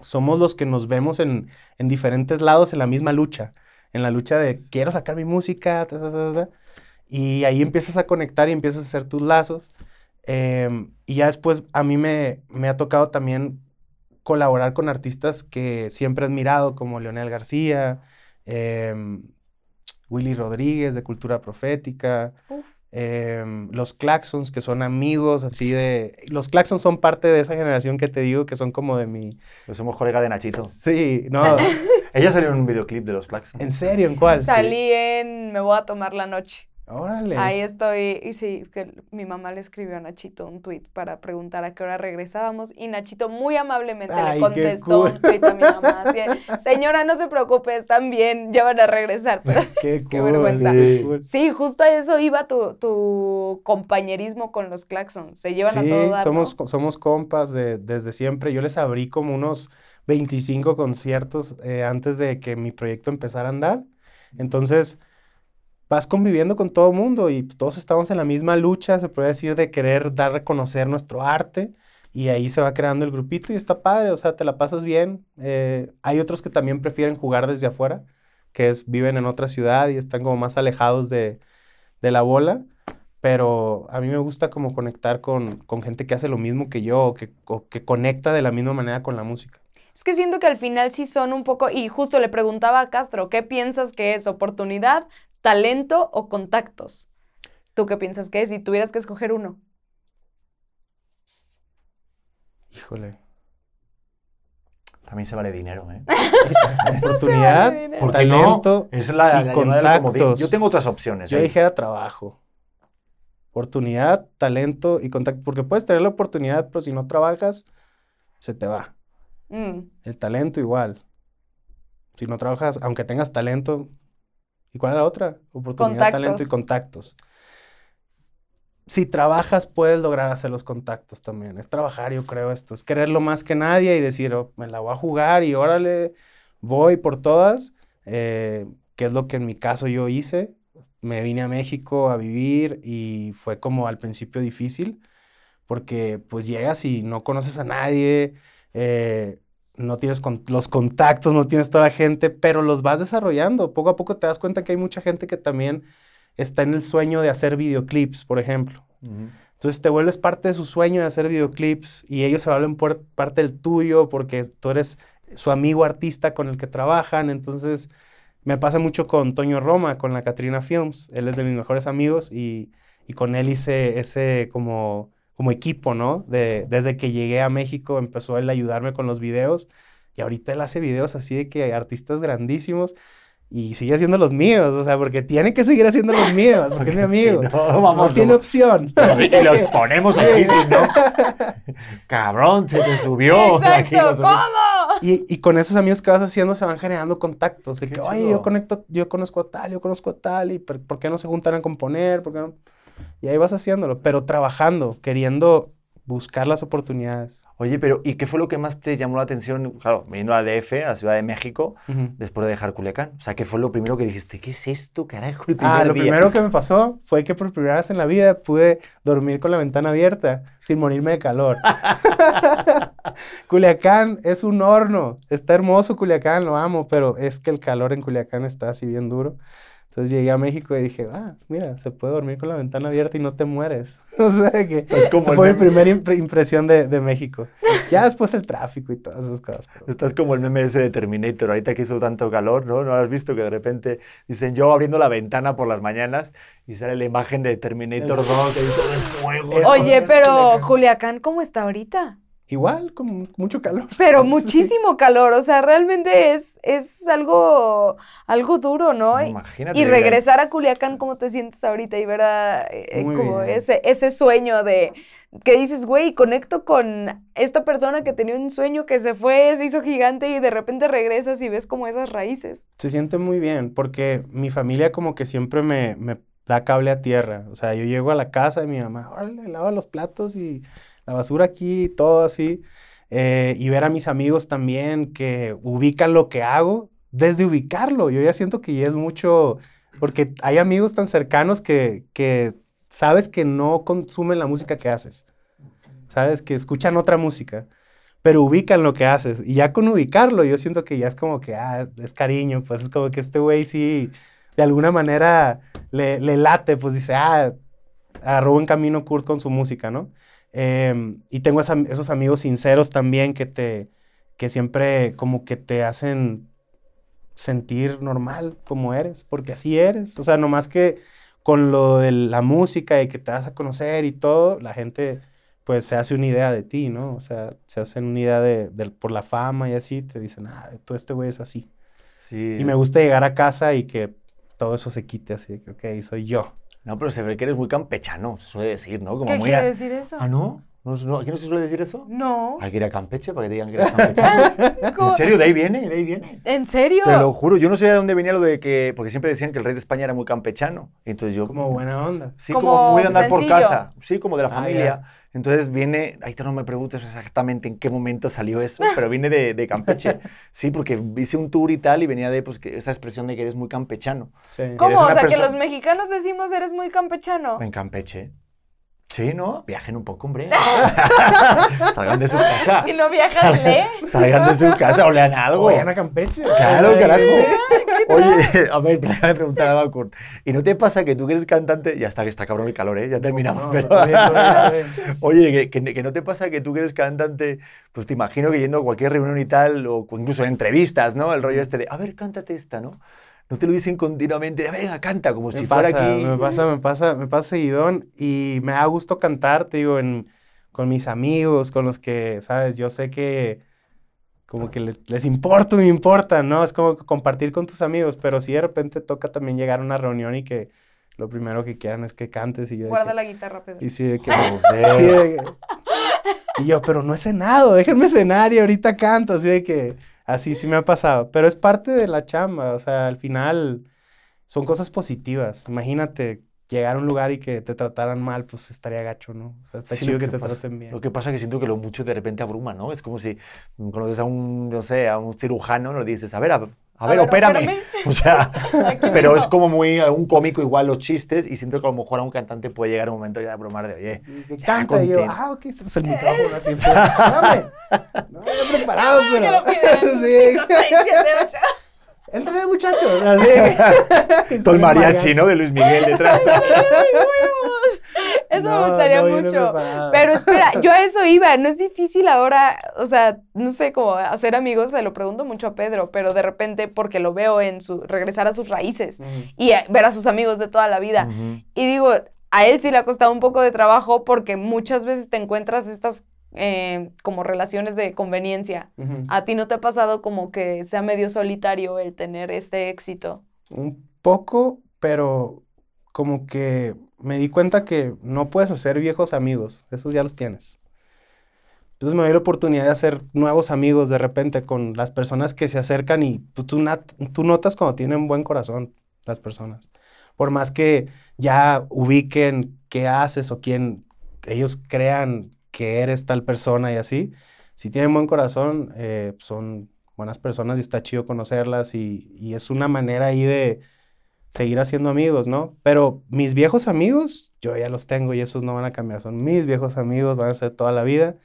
somos los que nos vemos en, en diferentes lados en la misma lucha, en la lucha de quiero sacar mi música, y ahí empiezas a conectar y empiezas a hacer tus lazos. Em, y ya después a mí me, me ha tocado también colaborar con artistas que siempre he admirado, como Leonel García, em, Willy Rodríguez de Cultura Profética, Uf. Em, los Claxons, que son amigos así de... Los Claxons son parte de esa generación que te digo, que son como de mi... Pues somos colega de Nachito. Sí, no, Ella salió en un videoclip de los Claxons. ¿en serio? ¿En cuál? Salí en Me voy a tomar la noche. Órale. Ahí estoy, y sí, que mi mamá le escribió a Nachito un tweet para preguntar a qué hora regresábamos y Nachito muy amablemente Ay, le contestó cool. un tweet a mi mamá, así, señora, no se preocupe, están bien, ya van a regresar. Pero Qué, cool, vergüenza. qué cool. sí, justo a eso iba tu, tu compañerismo con los Claxons, se llevan a Sí, todo dar, somos, somos compas de- desde siempre. Yo les abrí como unos 25 conciertos eh, antes de que mi proyecto empezara a andar. Entonces, vas conviviendo con todo el mundo y todos estamos en la misma lucha, se puede decir, de querer dar a reconocer nuestro arte. Y ahí se va creando el grupito y está padre, o sea, te la pasas bien. Eh, hay otros que también prefieren jugar desde afuera, que viven en otra ciudad y están como más alejados de, de la bola pero a mí me gusta como conectar con, con gente que hace lo mismo que yo, o que, o que conecta de la misma manera con la música. Es que siento que al final sí son un poco, y justo le preguntaba a Castro, ¿qué piensas que es? ¿Oportunidad, talento o contactos? ¿Tú qué piensas que es? Si tuvieras que escoger uno. Híjole. También se vale dinero, ¿eh? Oportunidad, talento Es la, y la contactos. Yo tengo otras opciones. Yo ¿eh? dijera trabajo. Oportunidad, talento y contacto. Porque puedes tener la oportunidad, pero si no trabajas, se te va. Mm, El talento igual. Si no trabajas, aunque tengas talento, ¿y cuál es la otra? Oportunidad, talento y contactos. Si trabajas, puedes lograr hacer los contactos también. Es trabajar, yo creo esto. Es quererlo más que nadie y decir, "Oh, me la voy a jugar y órale, voy por todas. eh, que es lo que en mi caso yo hice. Me vine a México a vivir y fue como al principio difícil porque pues llegas y no conoces a nadie, eh, no tienes con- los contactos, no tienes toda la gente, pero los vas desarrollando. Poco a poco te das cuenta que hay mucha gente que también está en el sueño de hacer videoclips, por ejemplo. Entonces te vuelves parte de su sueño de hacer videoclips y ellos se vuelven parte del tuyo porque tú eres su amigo artista con el que trabajan. Entonces me pasa mucho con Toño Roma, con la Catrina Films. Él es de mis mejores amigos y, y con él hice ese como, como equipo, ¿no? De, desde que llegué a México empezó él a ayudarme con los videos y ahorita él hace videos así de que artistas grandísimos. Y sigue haciendo los míos, o sea, porque tiene que seguir haciendo los míos, porque es mi si amigo. no, vamos, no tiene no. opción. Sí, y lo exponemos aquí, si no. Cabrón, se te subió. Aquí Exacto, lo subí. ¿cómo? Y, y con esos amigos que vas haciendo se van generando contactos. De Qué que, oye, yo conecto, yo conozco a tal, yo conozco a tal, y por, ¿por qué no se juntan a componer? ¿Por qué no? Y ahí vas haciéndolo, pero trabajando, queriendo buscar las oportunidades. Oye, pero ¿y qué fue lo que más te llamó la atención? Claro, viniendo a DF, a Ciudad de México, después de dejar Culiacán. O sea, ¿qué fue lo primero que dijiste? ¿Qué es esto, carajo? Ah, lo día? primero que me pasó fue que por primera vez en la vida pude dormir con la ventana abierta sin morirme de calor. Culiacán es un horno. Está hermoso Culiacán, lo amo, pero es que el calor en Culiacán está así bien duro. Entonces llegué a México y dije, ah, mira, se puede dormir con la ventana abierta y no te mueres. O sea que como esa fue mi meme. primera impre- impresión de, de México. Ya después el tráfico y todas esas cosas. pero- Estás como el meme ese de Terminator, ahorita que hizo tanto calor, ¿no? ¿No has visto que de repente dicen yo abriendo la ventana por las mañanas y sale la imagen de Terminator El- 2 y todo el fuego? Oye, pero. Culiacán, ¿cómo está ahorita? Igual, con mucho calor. Pero muchísimo calor, o sea, realmente es, es algo, algo duro, ¿no? Imagínate. Y regresar a Culiacán, ¿cómo te sientes ahorita? Y ver a, eh, Muy como bien. ese, ese sueño de que dices, güey, conecto con esta persona que tenía un sueño que se fue, se hizo gigante y de repente regresas y ves como esas raíces. Se siente muy bien porque mi familia como que siempre me, me da cable a tierra. O sea, yo llego a la casa de mi mamá, órale, lava los platos y la basura aquí, todo así. Eh, y ver a mis amigos también que ubican lo que hago desde ubicarlo. Yo ya siento que es mucho, porque hay amigos tan cercanos que, que sabes que no consumen la música que haces. Sabes que escuchan otra música pero ubican lo que haces. Y ya con ubicarlo, yo siento que ya es como que, ah, es cariño, pues es como que este güey sí, de alguna manera le, late, pues dice, ah, agarró buen camino Kurt con su música, ¿no? Em, y tengo esa- esos amigos sinceros también que te, que siempre como que te hacen sentir normal como eres, porque así eres. O sea, nomás que con lo de la música y que te vas a conocer y todo, la gente pues se hace una idea de ti, ¿no? O sea, se hacen una idea de, por la fama y así, te dicen, ah, tú este güey es así. Sí. Y me gusta llegar a casa y que todo eso se quite así, que, ok, soy yo. No, pero se ve que eres muy campechano, se suele decir, ¿no? Como ¿Qué muy quiere a- decir eso? Ah, ¿no? ¿No, no? ¿Aquí no se suele decir eso? No. Hay que ir a Campeche para que te digan que eres campechano. ¿Cómo? ¿En serio? ¿De ahí viene? ¿De ahí viene? ¿En serio? Te lo juro, yo no sé de dónde venía lo de que, porque siempre decían que el rey de España era muy campechano. Entonces yo, Como buena onda. sí, como, Como muy de andar por casa, sí, como de la Ah, familia. Entonces viene, ahí te no me preguntes exactamente en qué momento salió eso, pero viene de, de Campeche. Sí, porque hice un tour y tal y venía de pues, que esa expresión de que eres muy campechano. Sí. ¿Cómo? O sea, que los mexicanos decimos eres muy campechano. En Campeche. Sí, ¿no? Viajen un poco, hombre. Salgan de su casa. Si no viajas, lee. Salgan de su casa o lean algo. Vayan a Campeche. Claro, carajo. Oye, a ver, déjame preguntar algo, Kurt. ¿Y no te pasa que tú que eres cantante, ya está, que está cabrón el calor, ¿eh? Ya terminamos, No, pero... todavía- todavía- Oye, que, que- que no te pasa que tú que eres cantante, pues te imagino que yendo a cualquier reunión y tal, o incluso en entrevistas, ¿no? El rollo este de, a ver, cántate esta, ¿no? No te lo dicen continuamente, venga, canta, como si fuera aquí... me pasa, me pasa, me pasa seguidón y me da gusto cantar, te digo, en, con mis amigos, con los que, sabes, yo sé que como que les, les importa, me importa, ¿no? Es como compartir con tus amigos, pero si de repente toca también llegar a una reunión y que lo primero que quieran es que cantes y yo Guarda que- la guitarra, Pedro. y sí, de que, sí, de que- y yo, pero no he cenado, déjenme cenar y ahorita canto, así de que así sí me ha pasado, pero es parte de la chamba, o sea, al final son cosas positivas. Imagínate llegar a un lugar y que te trataran mal, pues estaría gacho, ¿no? O sea, está Sí, chido que te pasa- traten bien. Lo que pasa es que siento que lo mucho de repente abruma, ¿no? Es como si conoces a un, no sé, a un cirujano, no le dices, a ver, a, a, ver, ver, opérame. O sea, pero es como muy algún cómico igual los chistes y siento que a lo mejor a un cantante puede llegar un momento ya de bromar de, oye, sí, que yo, ah, ok, este es el así. No, preparado, pero. sí. Entra el muchacho. Así. Con mariachi, ¿no? De Luis Miguel detrás. eso me gustaría mucho. Pero espera, yo a eso iba. No es difícil ahora, o sea, no sé cómo hacer amigos, se lo pregunto mucho a Pedro, pero de repente porque lo veo en su regresar a sus raíces y ver a sus amigos de toda la vida. Y digo, a él sí le ha costado un poco de trabajo porque muchas veces te encuentras estas eh, como relaciones de conveniencia. ¿A ti no te ha pasado como que sea medio solitario el tener este éxito? Un poco, pero como que me di cuenta que no puedes hacer viejos amigos, esos ya los tienes. Entonces me doy la oportunidad de hacer nuevos amigos de repente con las personas que se acercan y pues, tú, tú notas cuando tienen buen corazón las personas. Por más que ya ubiquen qué haces o quién ellos crean que eres tal persona y así, si tienen buen corazón, eh, son buenas personas y está chido conocerlas y, y es una manera ahí de seguir haciendo amigos, ¿no? Pero mis viejos amigos, yo ya los tengo y esos no van a cambiar, son mis viejos amigos, van a ser toda la vida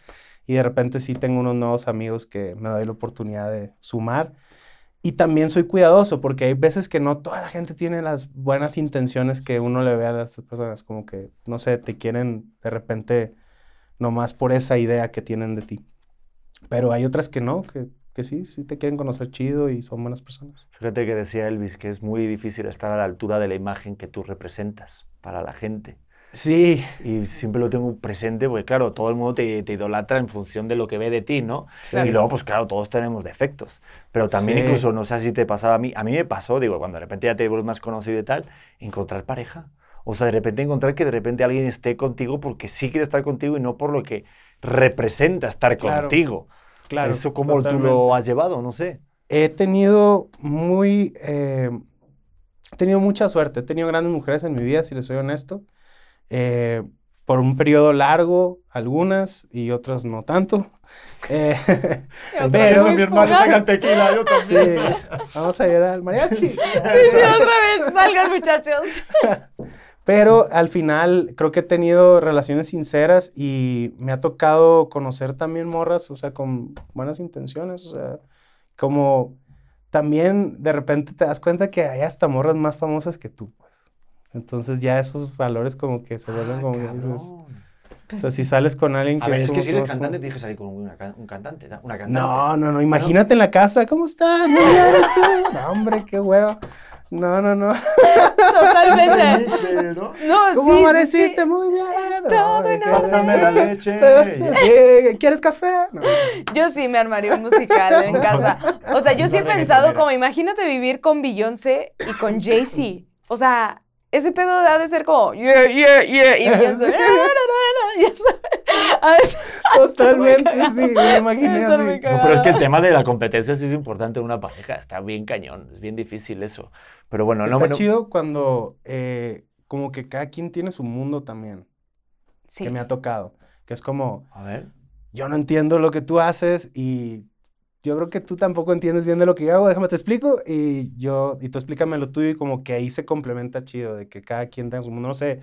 y de repente sí tengo unos nuevos amigos que me doy la oportunidad de sumar. Y también soy cuidadoso porque hay veces que no toda la gente tiene las buenas intenciones que uno le ve a las personas, como que, no sé, te quieren de repente nomás por esa idea que tienen de ti. Pero hay otras que no, que, que sí, sí te quieren conocer chido y son buenas personas. Fíjate que decía Elvis que es muy difícil estar a la altura de la imagen que tú representas para la gente. Sí. Y siempre lo tengo presente porque, claro, todo el mundo te, te idolatra en función de lo que ve de ti, ¿no? Sí. Y luego, pues claro, todos tenemos defectos. Pero también Sí. incluso, no sé si te pasaba a mí, a mí me pasó, digo, cuando de repente ya te vuelves más conocido y tal, encontrar pareja. O sea, de repente encontrar que de repente alguien esté contigo porque sí quiere estar contigo y no por lo que representa estar Claro. contigo. Claro. Eso cómo tú totalmente. lo has llevado, no sé. He tenido muy. eh, he tenido mucha suerte. He tenido grandes mujeres en mi vida, si les soy honesto. Eh, por un periodo largo, algunas y otras no tanto. Eh, pero muy fugaz. tequila, yo sí, vamos a ir al mariachi. Sí, sí, otra vez, salgan muchachos. Pero al final creo que he tenido relaciones sinceras y me ha tocado conocer también morras, o sea, con buenas intenciones, o sea, como también de repente te das cuenta que hay hasta morras más famosas que tú, pues. Entonces ya esos valores como que se vuelven como que dices, o sea, si sales con alguien que A ver, es como que si eres cantante, tienes que salir con una un cantante, ¿no? una cantante. No, no, no, imagínate en la casa, ¿cómo estás? No, hombre, qué huevo. No, no, no. Totalmente. ¿no? No, ¿Cómo sí, amaneciste? sí. Muy bien. Todo Pásame la leche. Sí, ¿Quieres café? No. Yo sí me armaría un musical en casa. O sea, yo sí he pensado como, imagínate vivir con Beyoncé y con Jay-Z. O sea, ese pedo ha de ser como, yeah, yeah, yeah, y Beyoncé, "Na, na, na, na", ya sabes. A veces- Totalmente, sí, me imaginé Está así. No, pero es que el tema de la competencia sí es importante en una pareja. Está bien cañón, es bien difícil eso. Pero bueno, no Está chido cuando eh, como que cada quien tiene su mundo también, Sí. que me ha tocado. Que es como, A ver. yo no entiendo lo que tú haces y yo creo que tú tampoco entiendes bien de lo que yo hago, déjame te explico y yo, y tú explícame lo tuyo y como que ahí se complementa chido, de que cada quien tenga su mundo, no sé,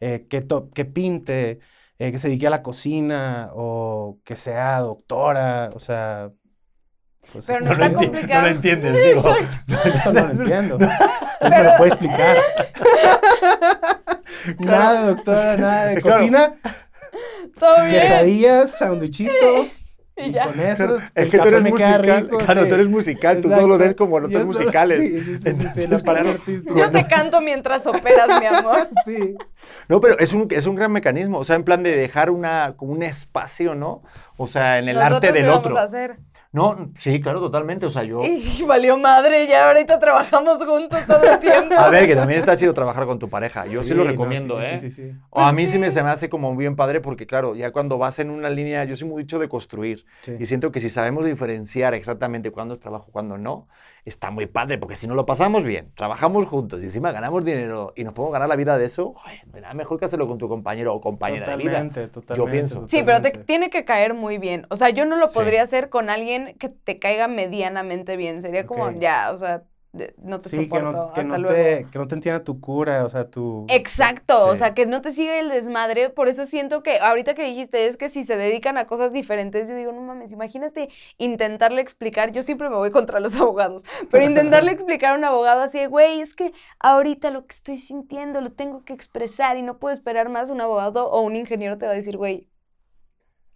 eh, que, to- que pinte, eh, que se dedique a la cocina o que sea doctora, o sea... Pues Pero no está está chido. complicado. entiendes, digo. Eso no lo entiendo. Entonces me Pero- lo puede explicar. nada, doctora, nada de cocina, Todo bien. quesadillas, sanduichito. Y Y ya. con eso, Es el que tú eres me queda musical. rico. claro, sí. tú eres musical, tú Exacto. lo ves como notas musicales. Sí, sí, sí, sí, sí, sí, la Entonces, parte claro. artística. Yo te canto mientras operas, mi amor. Sí. No, pero es un, es un gran mecanismo, o sea, en plan de dejar una, como un espacio, ¿no? O sea, en el Nosotros arte del otro. a hacer. No, sí, claro, totalmente, o sea, yo... Y valió madre, ya ahorita trabajamos juntos todo el tiempo. A ver, que también está chido trabajar con tu pareja, yo sí, lo recomiendo, sí, ¿eh? Sí, sí, sí. O a mí sí me, se me hace como bien padre porque, claro, ya cuando vas en una línea, yo soy muy dicho de construir. Sí. Y siento que si sabemos diferenciar exactamente cuándo es trabajo, cuándo no, está muy padre, porque si no lo pasamos bien, trabajamos juntos y encima ganamos dinero y nos podemos ganar la vida de eso, joder, nada mejor que hacerlo con tu compañero o compañera de vida. Totalmente, totalmente. pienso. Sí, pero te totalmente. tiene que caer muy bien. O sea, yo no lo Sí. podría hacer con alguien que te caiga medianamente bien. Sería como, ya, o sea, no te Sí, que no, que, hasta no luego. te, que no te entienda tu cura, o sea, tu... Exacto, o sea, que no te siga el desmadre. Por eso siento que ahorita que dijiste es que si se dedican a cosas diferentes, yo digo, no mames, imagínate intentarle explicar. Yo siempre me voy contra los abogados, pero intentarle explicar a un abogado así, güey, es que ahorita lo que estoy sintiendo lo tengo que expresar y no puedo esperar más. Un abogado o un ingeniero te va a decir, güey,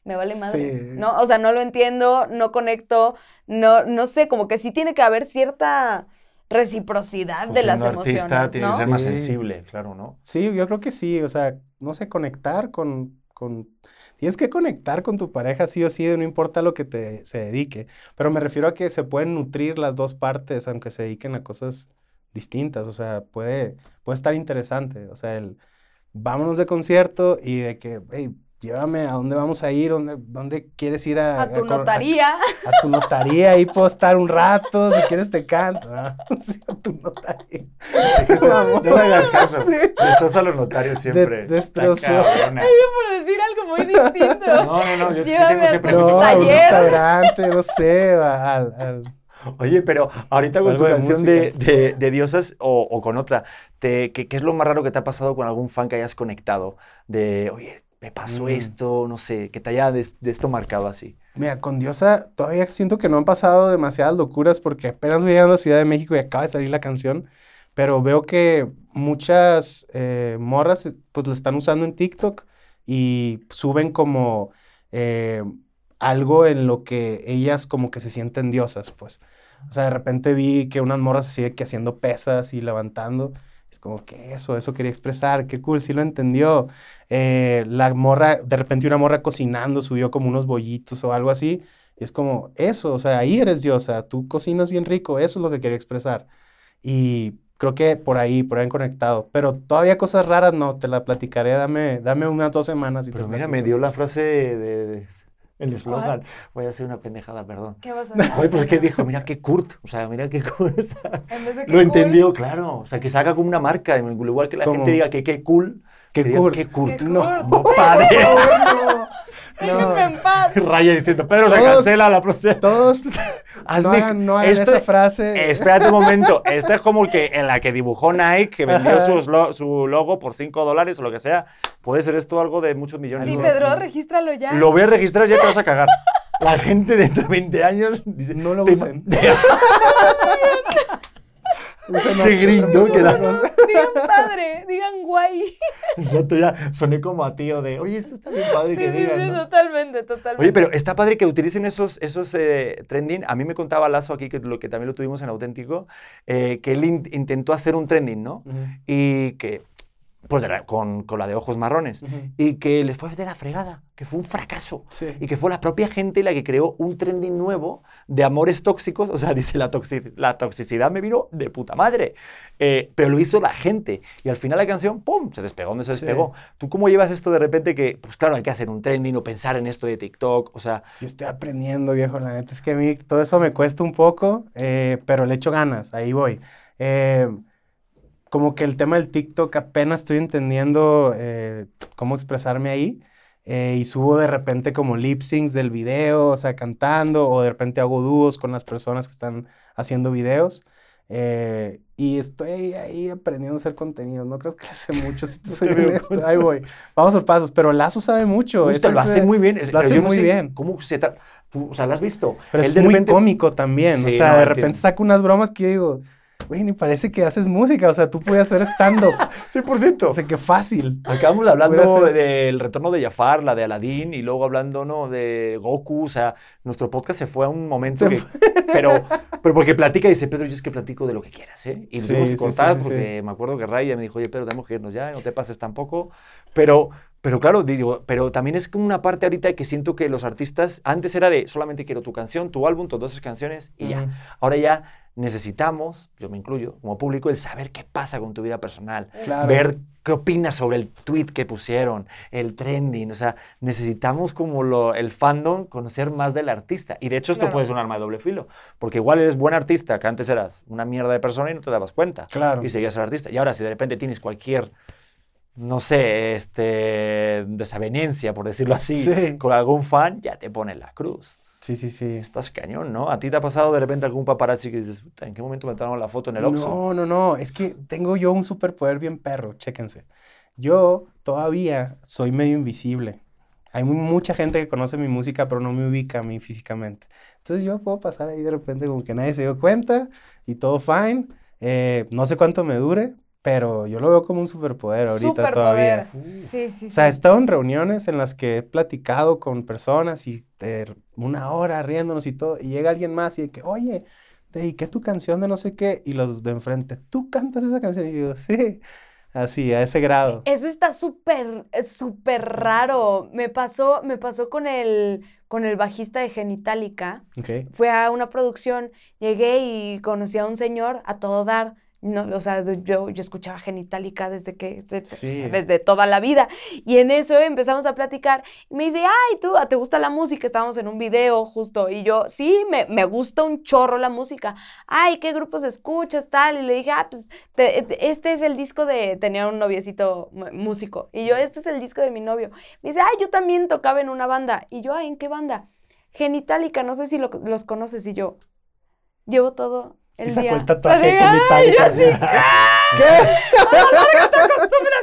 me vale madre. Sí. ¿No? O sea, no lo entiendo, no conecto, no, no sé, como que sí tiene que haber cierta reciprocidad Pues de las artista emociones, tiene que ¿no? ser más Sí. sensible, claro, ¿no? Sí, yo creo que sí, o sea, no sé, conectar con, con... Tienes que conectar con tu pareja sí o sí, no importa lo que te se dedique, pero me refiero a que se pueden nutrir las dos partes, aunque se dediquen a cosas distintas, o sea, puede, puede estar interesante, o sea, el vámonos de concierto y de que, hey, llévame a dónde vamos a ir, dónde, dónde quieres ir a... A tu a- notaría. A, tu notaría, ahí puedo estar un rato, si quieres te canto. Ah, sí, a tu notaría. No le hagas caso. Sí. Destroza a los notarios siempre. De- cabrona. por decir algo muy distinto. No, no, no, yo sí tengo siempre No, a un taller. restaurante, no sé, al, al- Oye, pero ahorita con tu canción de- de Diosas o, o con otra, te, ¿qué, qué es lo más raro que te ha pasado con algún fan que hayas conectado? De, oye, me pasó Mm. esto, no sé, que te haya de, de esto marcado así. Mira, con Diosa todavía siento que no han pasado demasiadas locuras porque apenas voy a Ciudad de México y acaba de salir la canción, pero veo que muchas eh, morras eh, pues la están usando en TikTok y suben como eh, algo en lo que ellas como que se sienten diosas, pues. O sea, de repente vi que unas morras así de que haciendo pesas y levantando. Es como que eso, eso quería expresar, qué cool, sí lo entendió. Eh, la morra, de repente una morra cocinando subió como unos bollitos o algo así. Y es como eso, o sea, ahí eres diosa, tú cocinas bien rico, eso es lo que quería expresar. Y creo que por ahí, por ahí han conectado. Pero todavía cosas raras no, te la platicaré, dame, dame unas dos semanas. Y Pero te mira, me platico. dio la frase de, de- el eslogan. Voy a hacer una pendejada, perdón. ¿Qué vas a hacer? Oye, pues que dijo, mira qué Kurt, o sea, mira qué Kurt. o sea, En vez de que lo cool, entendió, claro. O sea, que saca como una marca, igual que la ¿Cómo? gente diga que qué cool. Qué Kurt. Qué Kurt. Qué No, Kurt. No, padre. Déjenme en paz. Raya diciendo, Pedro se Todos- cancela la próxima. Todos Hazme- no hagan, no hagan esto- esa frase. Espérate un momento. Esta es como que en la que dibujó Nike, que vendió sus lo- su logo por 5 dólares o lo que sea. Puede ser esto algo de muchos millones. Sí. Pedro, regístralo ya. Lo voy a registrar, ya te vas a cagar. La gente dentro de 20 años dice, No lo "Te usen". Qué gringo que da. Digan padre, digan guay. Exacto, ya soné como a tío de, oye, esto está bien padre Sí, que sí, digan, sí, ¿no?". totalmente, totalmente. Oye, pero está padre que utilicen esos, esos eh, trending. A mí me contaba Lazo aquí, que, lo, que también lo tuvimos en Auténtico, eh, que él in- intentó hacer un trending, ¿no? Y que, pues de la- con, con la de ojos marrones, ujú. y que le fue de la fregada, que fue un fracaso. Sí. Y que fue la propia gente la que creó un trending nuevo de amores tóxicos. O sea, dice, la, la toxicidad me vino de puta madre. Eh, pero lo hizo la gente. Y al final la canción, ¡pum!, se despegó donde se Sí. despegó. ¿Tú cómo llevas esto de repente que, pues claro, hay que hacer un trending o pensar en esto de TikTok? O sea, Yo estoy aprendiendo, viejo, la neta es que a mí todo eso me cuesta un poco, eh, pero le echo ganas, ahí voy. Eh, como que el tema del TikTok apenas estoy entendiendo eh, cómo expresarme ahí eh, y subo de repente como lip syncs del video, o sea, cantando, o de repente hago dúos con las personas que están haciendo videos. eh, y estoy ahí aprendiendo a hacer contenido. No crees que hace mucho, si te soy honesto. Ahí voy. Vamos por pasos. Pero Lazo sabe mucho. puta, ese lo hace eh, muy bien. lo hace yo no muy sé bien. ¿Cómo se tú, O sea, ¿lo has visto? Pero Él es de muy repente- cómico también. o Sí, sea, no, de repente saca unas bromas que digo, güey, ni parece que haces música. O sea, tú puedes hacer stand-up. 100%. o sea, qué fácil. Acabamos hablando ser- del retorno de Jafar, la de Aladdin, y luego hablando ¿no? de Goku. O sea, nuestro podcast se fue a un momento que. Pero, pero porque platica y dice, Pedro, yo es que platico de lo que quieras, ¿eh? Y Sí, sí, cortar sí, sí. porque me acuerdo que Raya me dijo, oye, Pedro, tenemos que irnos ya, no te pases tampoco. Pero. Pero claro, digo, pero también es como una parte ahorita que siento que los artistas, antes era de solamente quiero tu canción, tu álbum, tus dos canciones y ya. Ahora ya necesitamos, yo me incluyo, como público, el saber qué pasa con tu vida personal Claro. ver qué opinas sobre el tweet que pusieron, el trending, o sea, necesitamos como lo, el fandom conocer más del artista. Y de hecho esto Claro. puede ser un arma de doble filo, porque igual eres buen artista, que antes eras una mierda de persona y no te dabas cuenta. Claro. Y seguías al artista. Y ahora si de repente tienes cualquier, no sé, este, desavenencia, por decirlo así, Sí. con algún fan, ya te pone la cruz. Sí, sí, sí. Estás cañón, ¿no? ¿A ti te ha pasado de repente algún paparazzi que dices, "Puta, ¿en qué momento me tomaron la foto en el Oxxo? No, no, no. Es que tengo yo un superpoder bien perro. Chéquense. Yo todavía soy medio invisible. Hay mu- mucha gente que conoce mi música, pero no me ubica a mí físicamente. Entonces yo puedo pasar ahí de repente como que nadie se dio cuenta y todo fine. Eh, no sé cuánto me dure, pero yo lo veo como un superpoder ahorita todavía. Sí, sí, O sea, he estado en reuniones en las que he platicado con personas y una hora riéndonos y todo, y llega alguien más y de que, oye, te dediqué tu canción de no sé qué, y los de enfrente, ¿tú cantas esa canción? Y yo digo, sí, así, a ese grado. Eso está súper, súper raro. Me pasó, me pasó con el, con el bajista de Genitalica. Fue a una producción, llegué y conocí a un señor a todo dar. No, o sea, yo, yo escuchaba Genitalica desde que, de- o sea, Sí. desde toda la vida. Y en eso empezamos a platicar. Y me dice, ay, ¿tú te gusta la música? Estábamos en un video justo. Y yo, sí, me, me gusta un chorro la música. Ay, ¿qué grupos escuchas? Tal. Y le dije, ah, pues te- te- este es el disco de, tenía un noviecito músico. Y yo, este es el disco de mi novio. Me dice, ay, yo también tocaba en una banda. Y yo, ay, ¿en qué banda? Genitalica, no sé si lo- los conoces. Y yo, llevo todo el Y sacó día. el tatuaje así. ¿Qué? ¿Qué te acostumbras?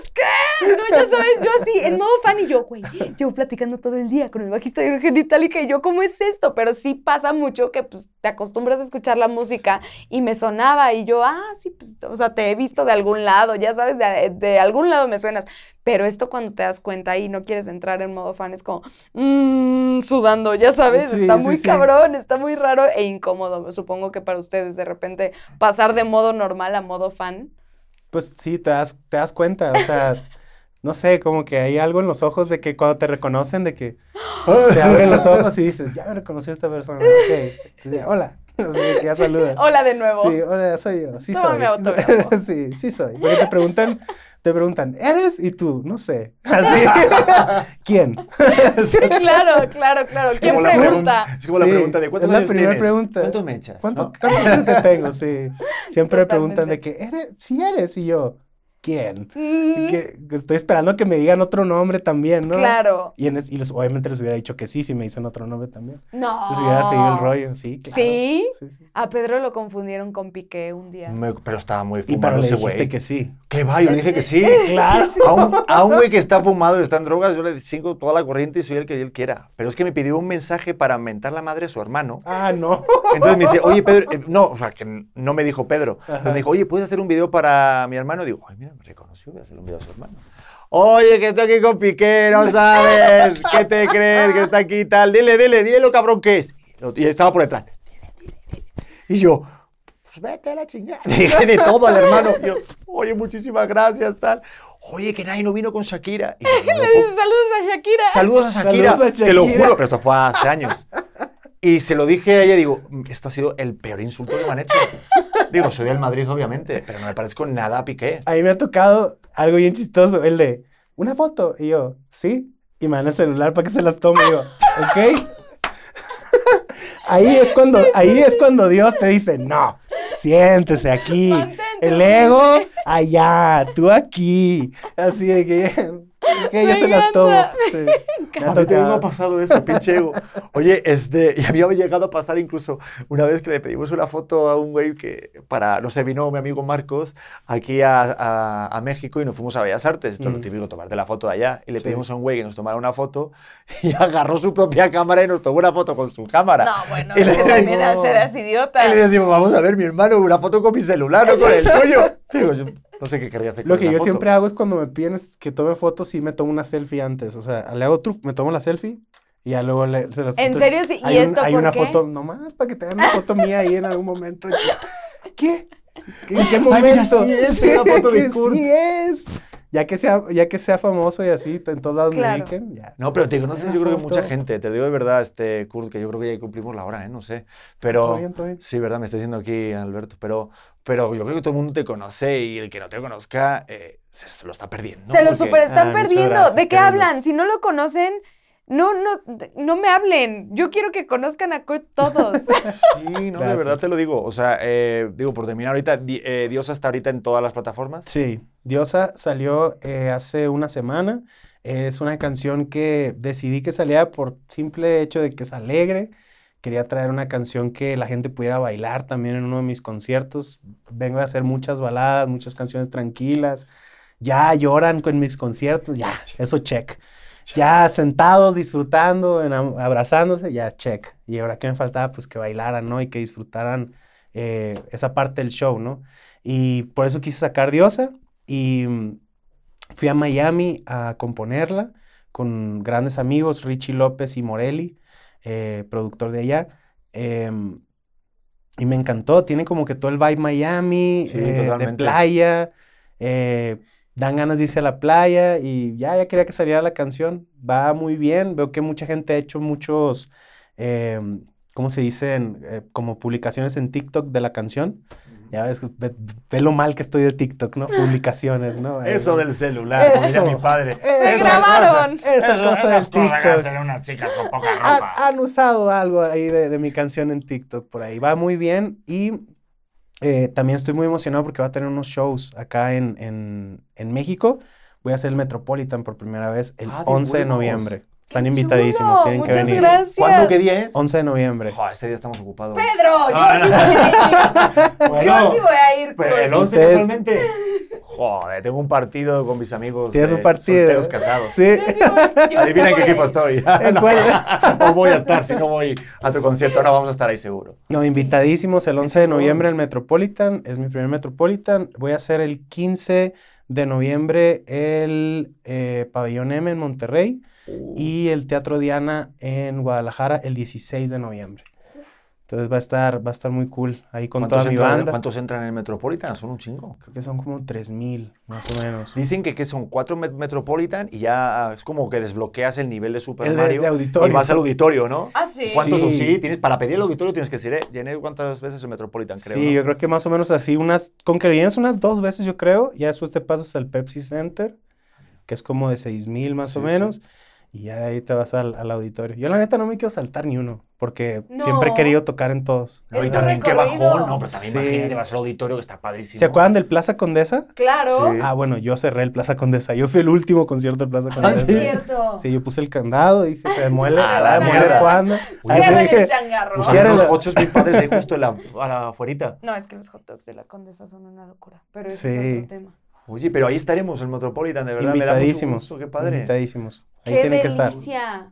¿Qué? No, ya sabes, yo así, en modo fan y yo, güey, llevo platicando todo el día con el bajista de Genitalica y yo, ¿cómo es esto? Pero sí pasa mucho que pues te acostumbras a escuchar la música y me sonaba y yo, ah, sí, pues, o sea, te he visto de algún lado, ya sabes, de, de algún lado me suenas. Pero esto cuando te das cuenta y no quieres entrar en modo fan es como, mmm, sudando, ya sabes, Sí, está sí, muy sí. cabrón, está muy raro e incómodo. Supongo que para ustedes de repente pasar de modo normal a modo fan. Pues sí, te das, te das cuenta, o sea, no sé, como que hay algo en los ojos de que cuando te reconocen, de que se abren los ojos y dices, ya me reconoció esta persona, ok, Entonces, ya, hola, así que ya saludas. Hola de nuevo. Sí, hola, soy yo, sí Toma mi soy. autógrafo. sí, sí soy. Porque te preguntan, te preguntan, ¿eres? Y tú, no sé. Así, ¿quién? Sí, claro, claro, claro. ¿Quién la pregunta? Es como la pregunta de ¿cuántos es la años primera tienes? pregunta. ¿Cuánto me echas? ¿Cuánto, ¿No? cuánto te tengo? Sí. Siempre me preguntan de Totalmente. que, ¿eres? Sí eres. Y yo, ¿quién? Mm, Que, que estoy esperando que me digan otro nombre también, ¿no? Claro. Y, en es- y les- obviamente les hubiera dicho que sí si me dicen otro nombre también. No. Les hubiera seguido el rollo, sí, claro. ¿Sí? Sí, sí. A Pedro lo confundieron con Piqué un día. Me- pero estaba muy Y fumado pero le ese dijiste güey. que sí. ¿Qué va? Yo le dije que sí. Claro. A un, a un güey que está fumado y está en drogas, yo le sigo toda la corriente y soy el que él quiera. Pero es que me pidió un mensaje para mentar la madre a su hermano. Ah, no. Entonces me dice, oye, Pedro, eh, no, o sea, que no me dijo Pedro. Pero Ajá. me dijo, oye, ¿puedes hacer un video para mi hermano? Digo, ay, mira, me reconoció, voy a hacer un video a su hermano. Oye, que estoy aquí con Piqué, no sabes, ¿qué te crees que está aquí y tal? Dile, dile, dile lo cabrón que es. Y estaba por detrás. Y yo, pues vete a la chingada. Dije de todo al hermano. Yo, oye, muchísimas gracias, tal. Oye, que nadie no vino con Shakira. Y yo, "No Le dice saludos a Shakira. Saludos a Shakira. Saludos a Te lo Shakira. juro, pero esto fue hace años. Y se lo dije a ella, digo, esto ha sido el peor insulto que me han hecho. Digo, soy del Madrid, obviamente, pero no me parezco nada a Piqué. A mí me ha tocado algo bien chistoso, el de, ¿una foto? Y yo, ¿sí? Y me dan el celular para que se las tome. Y yo, ¿ok? ahí, es cuando, ahí es cuando Dios te dice, no, siéntese aquí. Mantente El humilde". ego, allá, tú aquí. Así de que, que yo se las tomo. Sí. Me ha A ha pasado eso, pinche ego. Oye, este, y a mí me ha llegado a pasar incluso una vez que le pedimos una foto a un güey que, para, no sé, vino mi amigo Marcos aquí a, a- a México y nos fuimos a Bellas Artes. Esto es lo Mm. típico, tomarte la foto de allá. Y le Sí. pedimos a un güey que nos tomara una foto y agarró su propia cámara y nos tomó una foto con su cámara. No, bueno, Y es le también serás idiota. Y le decimos, vamos a ver, mi hermano, una foto con mi celular, no con el tuyo. Digo, yo no sé qué querría hacer Lo con que yo foto. siempre hago es cuando me piden es que tome fotos, sí me tomo una selfie antes. O sea, le hago truco, me tomo la selfie y ya luego le, se las ¿En entonces, serio? Sí, ¿y hay un- esto hay por una qué? foto nomás para que te hagan una foto mía ahí en algún momento. ¿Qué? ¿Qué- ¿En qué mira, momento? sí es, una foto de Kurt. sí es. Ya que sea, ya que sea famoso y así, en todos lados Claro. me ubiquen, ya. No, pero te conoces yo creo que mucha gente. Te digo de verdad, este, Kurt, que yo creo que ya cumplimos la hora, ¿eh? No sé. Pero... Todo bien, todo bien. Sí, verdad, me está diciendo aquí Alberto. Pero, pero yo creo que todo el mundo te conoce y el que no te conozca eh, se, se lo está perdiendo. Se lo super están Ah, perdiendo. gracias, ¿De qué queridos. hablan? Si no lo conocen, no, no, no me hablen. Yo quiero que conozcan a Kurt todos. Sí, no, de verdad te lo digo. O sea, eh, digo, por terminar ahorita, di- eh, Dios está ahorita en todas las plataformas. Sí, Diosa salió eh, hace una semana. Es una canción que decidí que saliera por simple hecho de que es alegre. Quería traer una canción que la gente pudiera bailar también en uno de mis conciertos. Vengo a hacer muchas baladas, muchas canciones tranquilas. Ya lloran con mis conciertos, ya, eso check. Ya sentados, disfrutando, enam- abrazándose, ya check. Y ahora que me faltaba, pues que bailaran, ¿no? Y que disfrutaran eh, esa parte del show, ¿no? Y por eso quise sacar Diosa y mm, fui a Miami a componerla con grandes amigos, Richie López y Morelli, eh, productor de allá. em, y me encantó, tiene como que todo el vibe Miami, Sí, eh, de playa, eh, dan ganas de irse a la playa y ya, ya quería que saliera la canción. Va muy bien, veo que mucha gente ha hecho muchos, em, ¿cómo se dicen? Eh, como publicaciones en TikTok de la canción. Ya ves, que ve, ve lo mal que estoy de TikTok, ¿no? Publicaciones, ¿no? Eso Eh, del celular, como diría Eso. mi padre. ¡Se Eso. grabaron! Esa Eso- cosa del TikTok. unas chicas con poca Han, ropa. han usado algo ahí de, de mi canción en TikTok por ahí. Va muy bien y eh, también estoy muy emocionado porque va a tener unos shows acá en, en, en México. Voy a hacer el Metropolitan por primera vez el Ah, de 11 de noviembre. Están ¡Qué invitadísimos, chulo! tienen que Muchas venir. gracias. ¿Cuándo qué día es? 11 de noviembre. Jo, este día estamos ocupados. ¡Pedro! Yo, Ah, sí, Bueno, yo sí voy a ir. Pero el Kurt. 11 Ustedes- casualmente. Joder, tengo un partido con mis amigos. Tienes un eh, partido. solteros casados. Sí. Voy- Adivina en voy qué a equipo ir. estoy. ¿En No, cuál? no voy a estar si no voy a tu concierto. No, vamos a estar ahí seguro. No, invitadísimos el 11 de noviembre al Metropolitan. Es mi primer Metropolitan. Voy a hacer el 15 de noviembre el eh, Pabellón M en Monterrey y el Teatro Diana en Guadalajara el 16 de noviembre. Entonces va a estar, va a estar muy cool ahí con ¿Cuántos toda mi banda. ¿Cuántos entran en el Metropolitan? Son un chingo. Creo que son como 3000, más o menos. Dicen que, que son cuatro Met- Metropolitan y ya ah, es como que desbloqueas el nivel de Super El de- Mario de auditorio. y vas al auditorio, ¿no? Ah, sí. ¿Cuántos? Sí. Sí. tienes, para pedir el auditorio tienes que decir, eh, llené cuántas veces el Metropolitan, creo. sí, ¿no? yo creo que más o menos así, unas, con que vienes unas dos veces, yo creo, ya después te pasas al Pepsi Center, que es como de 6000 más o Sí, menos, y ya ahí te vas al, al auditorio. Yo la neta no me quiero saltar ni uno, porque siempre he querido tocar en todos. No, y también qué recorrido. bajón, ¿no? Pero también Sí. imagínate, vas al auditorio que está padrísimo. ¿Se acuerdan del Plaza Condesa? Claro. Sí. Ah, bueno, yo cerré el Plaza Condesa. Yo fui el último concierto del Plaza Ah, Condesa. Es ¿sí? cierto. Sí, yo puse el candado y dije, se muele, Ah, la muele mierda. cuándo. Uy, Ahí Cierren el changarro. Pusieron unos la- ochos bien padres ahí justo a la afuerita. No, es que los hot dogs de la condesa son una locura. Pero ese Sí. es otro tema. Oye, pero ahí estaremos, el Metropolitan, de verdad. me da mucho invitadísimos. gusto, qué padre. Invitadísimos. Ahí ¡Qué tienen que estar. delicia!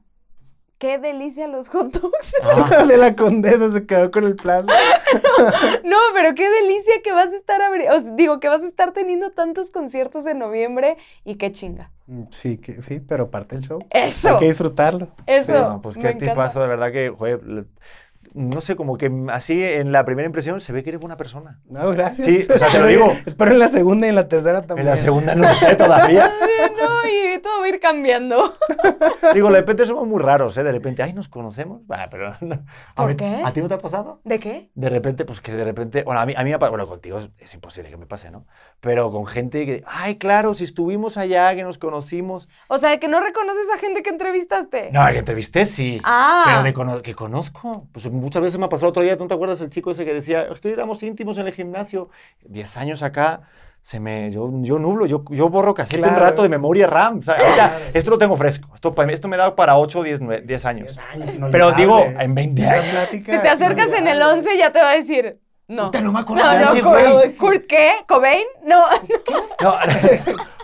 ¡Qué delicia los hot dogs! Ah, de la Condesa se quedó con el Plaza. No, pero qué delicia que vas a estar o sea, digo que vas a estar teniendo tantos conciertos en noviembre y qué chinga. Mm, Sí, que, sí, pero parte del show. Eso. Hay que disfrutarlo. Eso. no, pues qué tipazo, de verdad que, joder, no sé, como que así en la primera impresión se ve que eres buena persona. No, gracias. Sí, o sea, te lo digo. Espero en la segunda y en la tercera En también. la segunda no sé todavía. Y todo va a ir cambiando. Digo, de repente somos muy raros, ¿eh? De repente, ay, nos conocemos. Ah, pero no. ¿A ¿Por qué? ¿A ti no te ha pasado? ¿De qué? De repente, pues que de repente, bueno, a mí, a mí me ha pasado, bueno, contigo es, es imposible que me pase, ¿no? Pero con gente que, ay, claro, si estuvimos allá, que nos conocimos. O sea, que no reconoces a gente que entrevistaste. No, que entrevisté, sí. Ah. Pero de cono- que conozco. Pues muchas veces me ha pasado otro día, ¿tú no te acuerdas el chico ese que decía, es que éramos íntimos en el gimnasio? Diez años acá, se me, yo, yo nublo, yo, yo borro casete un Claro. rato de memoria RAM. O sea, ahorita, esto lo tengo fresco. Esto, esto me da para 8 o 10, nue- 10 años. Diez años, Pero digo, en 20 Esa años. plática Si te acercas en el inolvidable. 11 ya te va a decir, no. Puta, no me No, de no, ese Kurt, güey. ¿Kurt qué? ¿Cobain? No. No,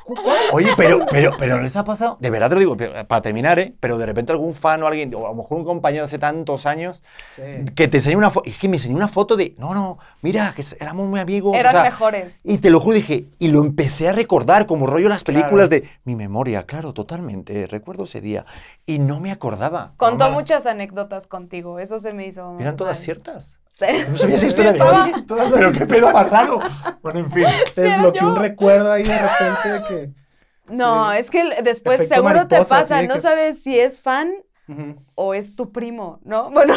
Oye, pero, pero, pero les ha pasado, de verdad te lo digo, para terminar, ¿eh? Pero de repente algún fan o alguien, o a lo mejor un compañero hace tantos años, Sí. que te enseña una foto, es que me enseñó una foto de, no, no, mira, que éramos muy amigos. o Eran sea, mejores. Y te lo juro, dije, y lo empecé a recordar, como rollo las películas Claro. de mi memoria, claro, totalmente, recuerdo ese día. Y no me acordaba. Contó No muchas anécdotas contigo. Eso se me hizo. Eran todas mal. ciertas. Sí. No sabía esa historia de hoy. Pero qué pedo más raro. Bueno, en fin. Sí, desbloqueó un recuerdo ahí de repente de que. No, Sí. es que después Efecto seguro te pasa, no que- sabes si es fan Ujú. o es tu primo, ¿no? Bueno,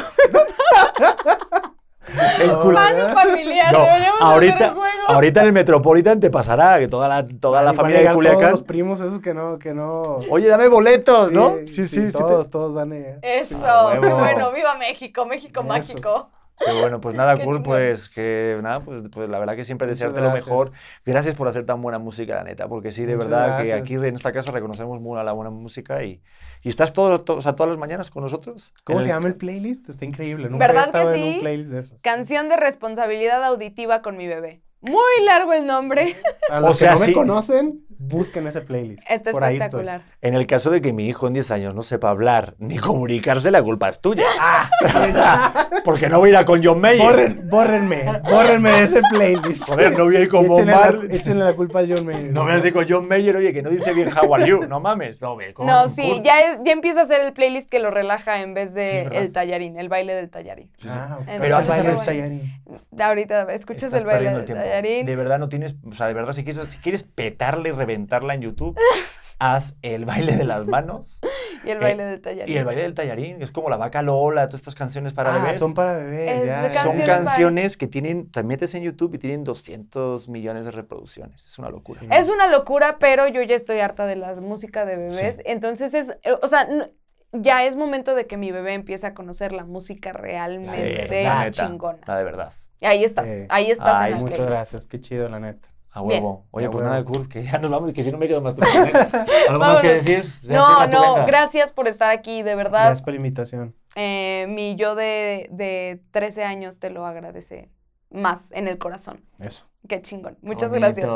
El No, culo. fan o familiar, No, deberíamos hacer ahorita, el juego. ahorita en el Metropolitan te pasará que toda la, toda la familia de llegar Todos Culiacán. los primos esos que no, que no. Oye, dame boletos, ¿no? Sí, sí, todos, todos van a llegar. Eso, a qué huevo. bueno, viva México, México Eso. mágico. Qué bueno, pues nada, chingón. pues que nada, pues, pues la verdad que siempre Muchas desearte lo gracias. mejor. Gracias por hacer tan buena música, la neta, porque sí, de Muchas verdad gracias. que aquí en esta casa reconocemos muy a la buena música y, y estás todo, todo- o sea, todas las mañanas con nosotros. ¿Cómo En se el- llama el playlist? Está increíble. Nunca ¿Verdad había estado que en sí? un playlist de esos. Canción de responsabilidad auditiva con mi bebé. Muy largo el nombre. Para los O sea, que no sí. me conocen, busquen ese playlist. Está Por ahí estoy. espectacular. En el caso de que mi hijo en 10 años no sepa hablar ni comunicarse, la culpa es tuya. porque no voy a ir a con John Mayer. Borren, bórrenme, bórrenme de ese playlist. Joder, no voy a ir con Bob échenle, la, Marley. échenle la culpa al John Mayer. No voy a decir con John Mayer, oye, que no dice bien How are you. No mames, no, ve con No, sí, ya, es, ya empieza a ser el playlist que lo relaja en vez Sí, de ¿verdad? el tallarín, el baile del tallarín. Ah. Pero Pero haces el algo- tallarín. Ahorita escuchas Estás el baile del el tallarín. De verdad no tienes, o sea, de verdad si quieres, si quieres petarla y reventarla en YouTube, haz el baile de las manos Y el Eh, baile del tallarín. y el baile del tallarín, es como la vaca Lola, todas estas canciones para ah, bebés. son para bebés, Es ya. ya. Son canciones para- canciones que tienen, te metes en YouTube y tienen 200 millones de reproducciones. Es una locura. Sí. Es una locura, pero yo ya estoy harta de la música de bebés. Sí. Entonces es, eh, o sea, ya es momento de que mi bebé empiece a conocer la música realmente la neta, chingona. La de verdad. Y ahí estás, Sí. ahí estás Ay, en las Muchas playlists. gracias, qué chido, la neta. A Bien. huevo. Oye, A pues huevo. nada, cool, que ya nos vamos, que si no me quedo más. ¿Algo más que decir? Ya No, no, gracias por estar aquí, de verdad. Gracias por la invitación. Eh, mi yo de, de 13 años te lo agradece más en el corazón. Eso. Qué chingón. Muchas Bonito. gracias.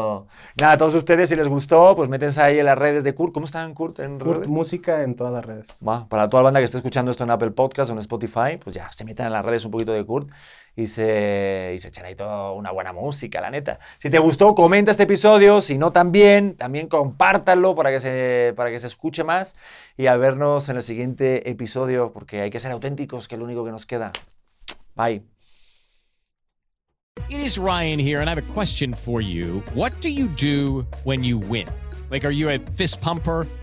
Nada, a todos ustedes, si les gustó, pues métense ahí en las redes de Kurt. ¿Cómo están, Kurt? En Kurt redes? Música en todas las redes. Va, para toda la banda que esté escuchando esto en Apple Podcast o en Spotify, pues ya se metan en las redes un poquito de Kurt y se, y se echan ahí toda una buena música, la neta. Si te gustó, comenta este episodio. Si no, también, también compártanlo para que, se, para que se escuche más. Y a vernos en el siguiente episodio, porque hay que ser auténticos, que es lo único que nos queda. Bye. It is Ryan here, and I have a question for you. What do you do when you win? Like, are you a fist pumper?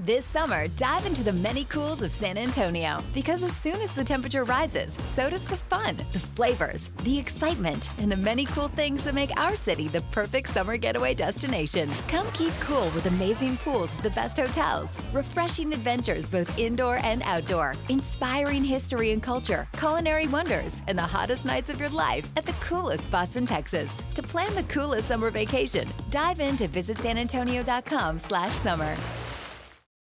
This summer, dive into the many cools of San Antonio because as soon as the temperature rises, so does the fun, the flavors, the excitement, and the many cool things that make our city the perfect summer getaway destination. Come keep cool with amazing pools at the best hotels, refreshing adventures both indoor and outdoor, inspiring history and culture, culinary wonders, and the hottest nights of your life at the coolest spots in Texas. To plan the coolest summer vacation, dive in to visitsanantonio.com slash summer.